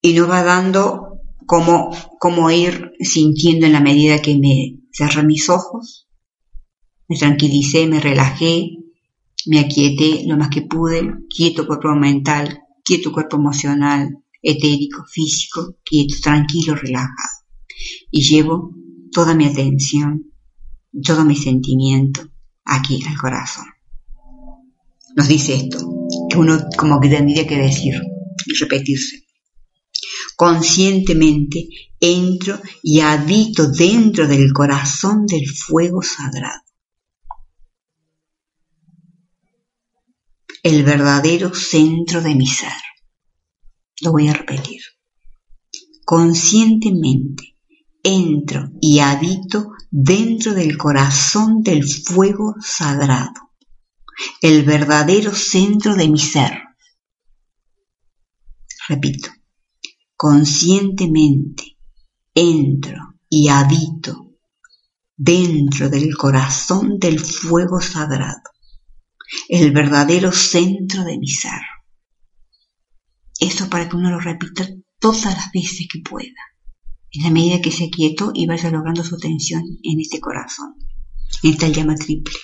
Y nos va dando como, como ir sintiendo en la medida que me cerré mis ojos, me tranquilicé, me relajé, Me aquieté lo más que pude, quieto cuerpo mental, quieto cuerpo emocional, etérico, físico, quieto, tranquilo, relajado. Y llevo toda mi atención, todo mi sentimiento aquí al corazón. Nos dice esto, que uno como que tendría que decir y repetirse. Conscientemente entro y habito dentro del corazón del fuego sagrado. El verdadero centro de mi ser. Lo voy a repetir. Conscientemente entro y habito dentro del corazón del fuego sagrado, el verdadero centro de mi ser. Repito, conscientemente entro y habito dentro del corazón del fuego sagrado, el verdadero centro de mi ser. Eso para que uno lo repita todas las veces que pueda, en la medida que se quieto y vaya logrando su atención en este corazón, en esta llama triple.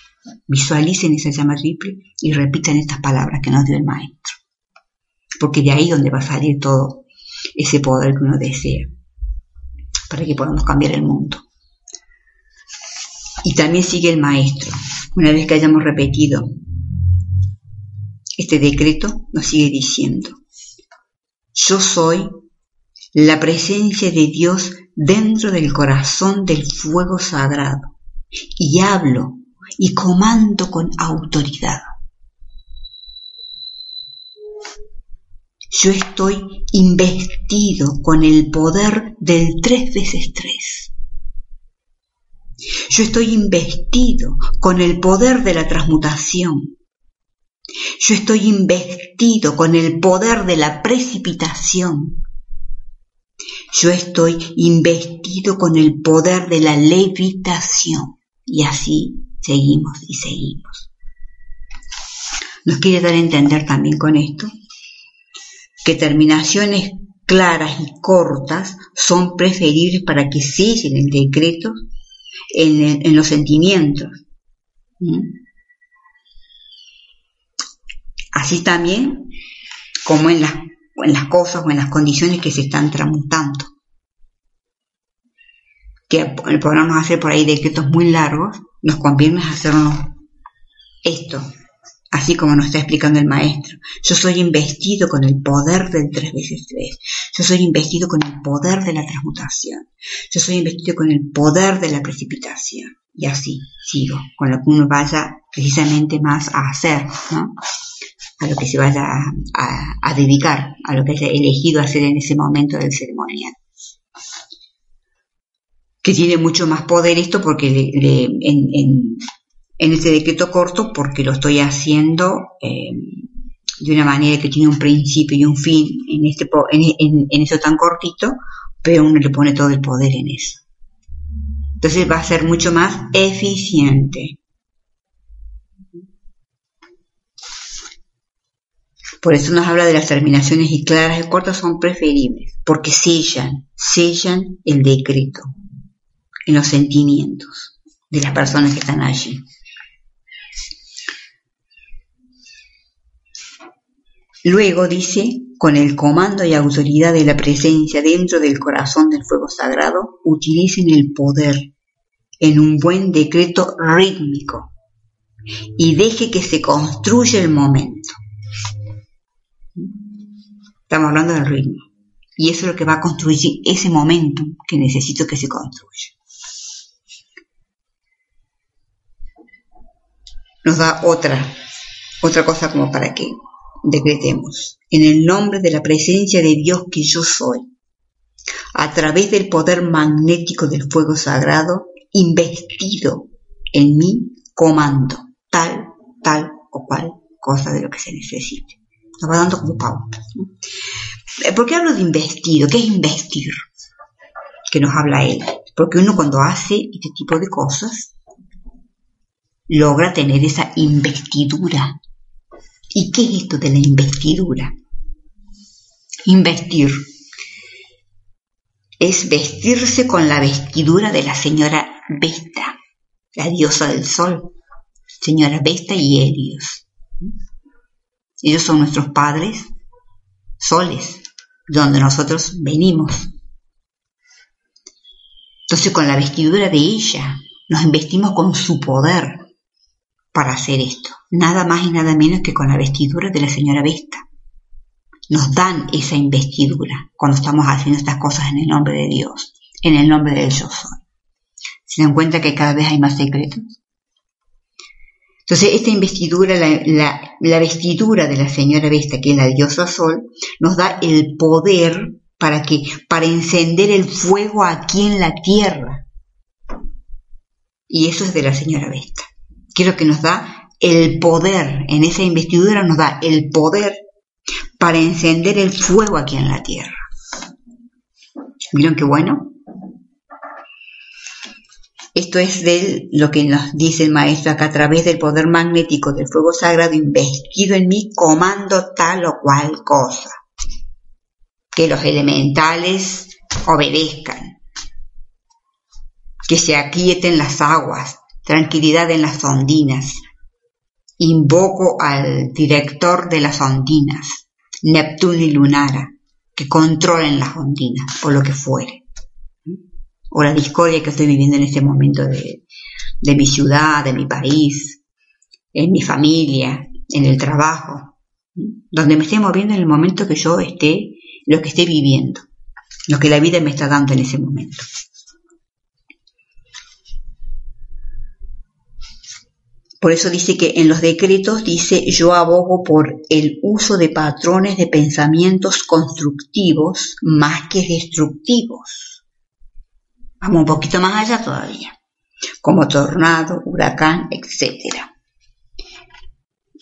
Visualicen esa llama triple y repitan estas palabras que nos dio el maestro. Porque de ahí donde va a salir todo ese poder que uno desea, para que podamos cambiar el mundo. Y también sigue el maestro. Una vez que hayamos repetido este decreto, nos sigue diciendo, yo soy la presencia de Dios dentro del corazón del fuego sagrado y hablo y comando con autoridad. Yo estoy investido con el poder del tres veces tres. Yo estoy investido con el poder de la transmutación. Yo estoy investido con el poder de la precipitación. Yo estoy investido con el poder de la levitación. Y así seguimos y seguimos. Nos quiere dar a entender también con esto que terminaciones claras y cortas son preferibles para que sellen el decreto en, los sentimientos. Así también como en las, cosas o en las condiciones que se están transmutando. Que podamos hacer por ahí decretos muy largos, nos conviene hacernos esto, así como nos está explicando el maestro. Yo soy investido con el poder del tres veces tres. Yo soy investido con el poder de la transmutación. Yo soy investido con el poder de la precipitación. Y así sigo, con lo que uno vaya precisamente más a hacer, ¿no? A lo que se vaya a, dedicar, a lo que haya elegido hacer en ese momento del ceremonial. Que tiene mucho más poder esto porque en, en, este decreto corto, porque lo estoy haciendo eh, de una manera que tiene un principio y un fin este, en, en eso tan cortito, pero uno le pone todo el poder en eso. Entonces va a ser mucho más eficiente. Por eso nos habla de las terminaciones y claras y cortas son preferibles, porque sellan, sellan el decreto en los sentimientos de las personas que están allí. Luego dice, con el comando y autoridad de la presencia dentro del corazón del fuego sagrado, utilicen el poder en un buen decreto rítmico y deje que se construya el momento. Estamos hablando del ritmo. Y eso es lo que va a construir ese momento que necesito que se construya. Nos da otra, otra cosa como para que decretemos. En el nombre de la presencia de Dios que yo soy, a través del poder magnético del fuego sagrado, investido en mí, comando tal, tal o cual cosa de lo que se necesite dando como pautas. Eh, ¿Por qué hablo de investido? ¿Qué es investir? Que nos habla él. Porque uno cuando hace este tipo de cosas logra tener esa investidura. ¿Y qué es esto de la investidura? Investir es vestirse con la vestidura de la señora Vesta, la diosa del sol, señora Vesta y Helios Ellos son nuestros padres soles, donde nosotros venimos. Entonces con la vestidura de ella nos investimos con su poder para hacer esto. Nada más y nada menos que con la vestidura de la señora Vesta. Nos dan esa investidura cuando estamos haciendo estas cosas en el nombre de Dios, en el nombre del yo soy. ¿Se dan cuenta que cada vez hay más secretos? Entonces, esta investidura, la, vestidura de la señora Vesta, que es la diosa Sol, nos da el poder para que, para encender el fuego aquí en la tierra. Y eso es de la señora Vesta. Quiero que nos da el poder, en esa investidura nos da el poder para encender el fuego aquí en la tierra. ¿Vieron qué bueno? Esto es de lo que nos dice el maestro acá a través del poder magnético del fuego sagrado investido en mí, comando tal o cual cosa. Que los elementales obedezcan. Que se aquieten las aguas, tranquilidad en las ondinas. Invoco al director de las ondinas, Neptuno y Lunara, que controlen las ondinas, por lo que fuere o la discordia que estoy viviendo en este momento de, mi ciudad, de mi país, en mi familia, en el trabajo, donde me esté moviendo en el momento que yo esté, lo que esté viviendo, lo que la vida me está dando en ese momento. Por eso dice que en los decretos dice yo abogo por el uso de patrones de pensamientos constructivos más que destructivos Vamos un poquito más allá todavía, como tornado, huracán, etc.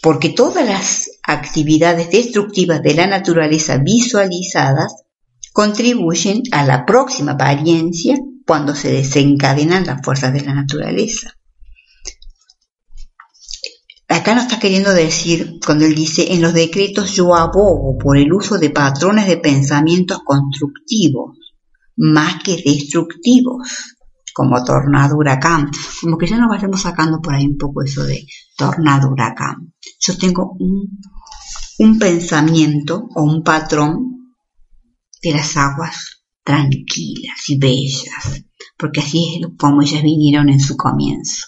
Porque todas las actividades destructivas de la naturaleza visualizadas contribuyen a la próxima apariencia cuando se desencadenan las fuerzas de la naturaleza. Acá nos está queriendo decir, cuando él dice, en los decretos yo abogo por el uso de patrones de pensamientos constructivos más que destructivos, como tornado huracán. Como que ya nos vayamos sacando por ahí un poco eso de tornado huracán. Yo tengo un, un pensamiento o un patrón de las aguas tranquilas y bellas, porque así es como ellas vinieron en su comienzo.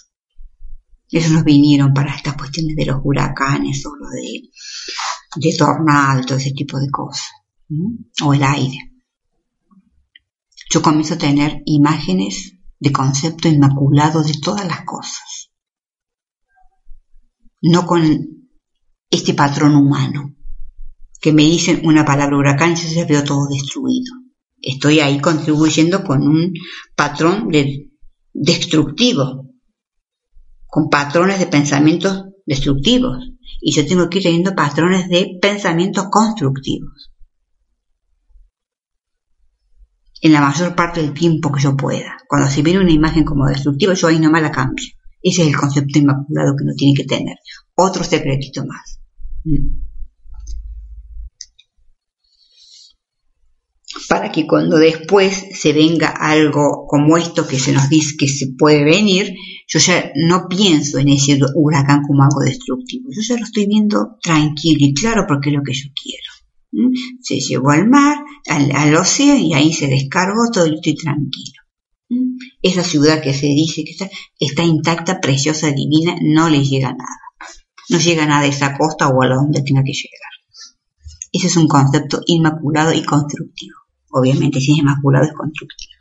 Ellos nos vinieron para estas cuestiones de los huracanes o de, de tornado, ese tipo de cosas, o el aire yo comienzo a tener imágenes de concepto inmaculado de todas las cosas. No con este patrón humano, que me dicen una palabra huracán y yo ya veo todo destruido. Estoy ahí contribuyendo con un patrón destructivo, con patrones de pensamientos destructivos. Y yo tengo que ir teniendo patrones de pensamientos constructivos. En la mayor parte del tiempo que yo pueda. Cuando se viene una imagen como destructiva, yo ahí nomás la cambio. Ese es el concepto inmaculado que uno tiene que tener. Otro secretito más. Mm. Para que cuando después se venga algo como esto que se nos dice que se puede venir, yo ya no pienso en ese huracán como algo destructivo. Yo ya lo estoy viendo tranquilo y claro porque es lo que yo quiero. Se llevó al mar, al, océano y ahí se descargó todo y tranquilo. Esa ciudad que se dice que está, está intacta, preciosa, divina, no le llega nada. No llega nada a esa costa o a donde tenga que llegar. Ese es un concepto inmaculado y constructivo. Obviamente, si es inmaculado es constructivo.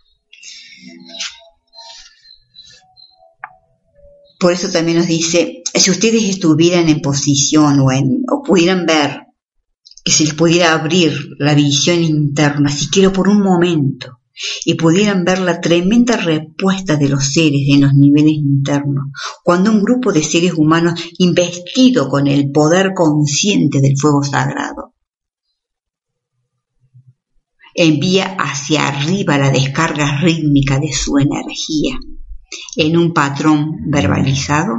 Por eso también nos dice, si ustedes estuvieran en posición o, en, o pudieran ver que se les pudiera abrir la visión interna, siquiera por un momento, y pudieran ver la tremenda respuesta de los seres en los niveles internos, cuando un grupo de seres humanos investido con el poder consciente del fuego sagrado envía hacia arriba la descarga rítmica de su energía en un patrón verbalizado,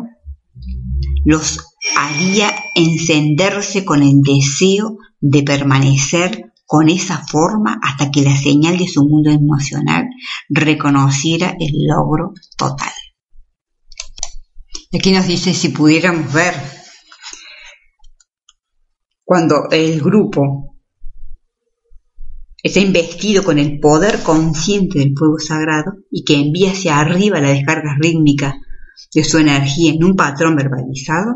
los haría encenderse con el deseo de permanecer con esa forma hasta que la señal de su mundo emocional reconociera el logro total. Aquí nos dice si pudiéramos ver cuando el grupo está investido con el poder consciente del fuego sagrado y que envía hacia arriba la descarga rítmica de su energía en un patrón verbalizado,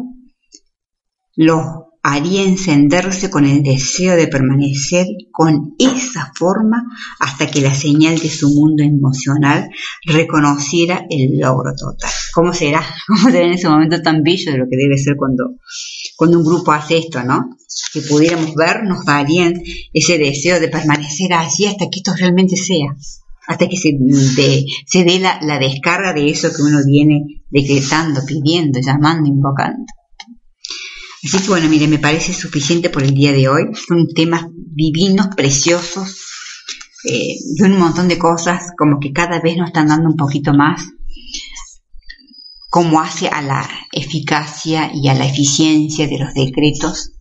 lo haría encenderse con el deseo de permanecer con esa forma hasta que la señal de su mundo emocional reconociera el logro total. ¿Cómo será? ¿Cómo será en ese momento tan bello de lo que debe ser cuando, cuando un grupo hace esto, no? Que pudiéramos ver, nos darían ese deseo de permanecer allí hasta que esto realmente sea hasta que se, se dé la, descarga de eso que uno viene decretando, pidiendo, llamando, invocando. Así que bueno, mire, me parece suficiente por el día de hoy. Son temas divinos, preciosos, eh, y un montón de cosas como que cada vez nos están dando un poquito más como hace a la eficacia y a la eficiencia de los decretos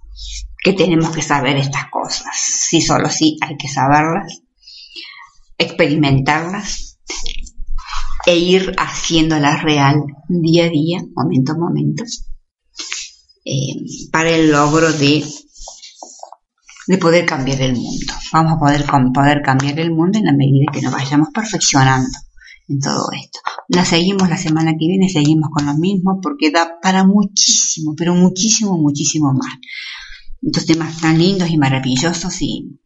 que tenemos que saber estas cosas. Sí, solo sí hay que saberlas, experimentarlas e ir haciéndolas real día a día, momento a momento eh, para el logro de, de poder cambiar el mundo. Vamos a poder, poder cambiar el mundo en la medida que nos vayamos perfeccionando en todo esto. La seguimos la semana que viene, seguimos con lo mismo porque da para muchísimo, pero muchísimo, muchísimo más. Estos temas tan lindos y maravillosos y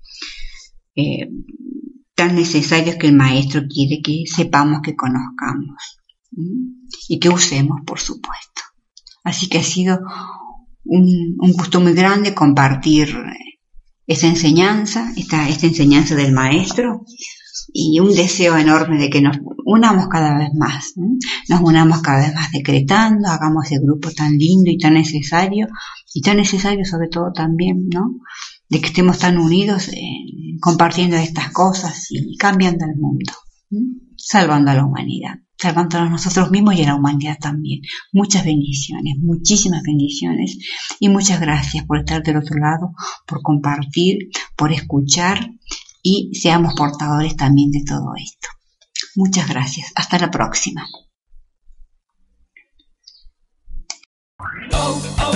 eh, tan necesarios que el maestro quiere que sepamos, que conozcamos y que usemos, por supuesto. Así que ha sido un, gusto muy grande compartir esta enseñanza, esta, esta enseñanza del maestro y un deseo enorme de que nos unamos cada vez más, nos unamos cada vez más decretando, hagamos ese grupo tan lindo y tan necesario, y tan necesario sobre todo también, ¿no? De que estemos tan unidos eh, compartiendo estas cosas y cambiando el mundo, salvando a la humanidad salvándonos nosotros mismos y a la humanidad también. Muchas bendiciones, muchísimas bendiciones y muchas gracias por estar del otro lado, por compartir, por escuchar y seamos portadores también de todo esto. Muchas gracias. Hasta la próxima. Oh, oh,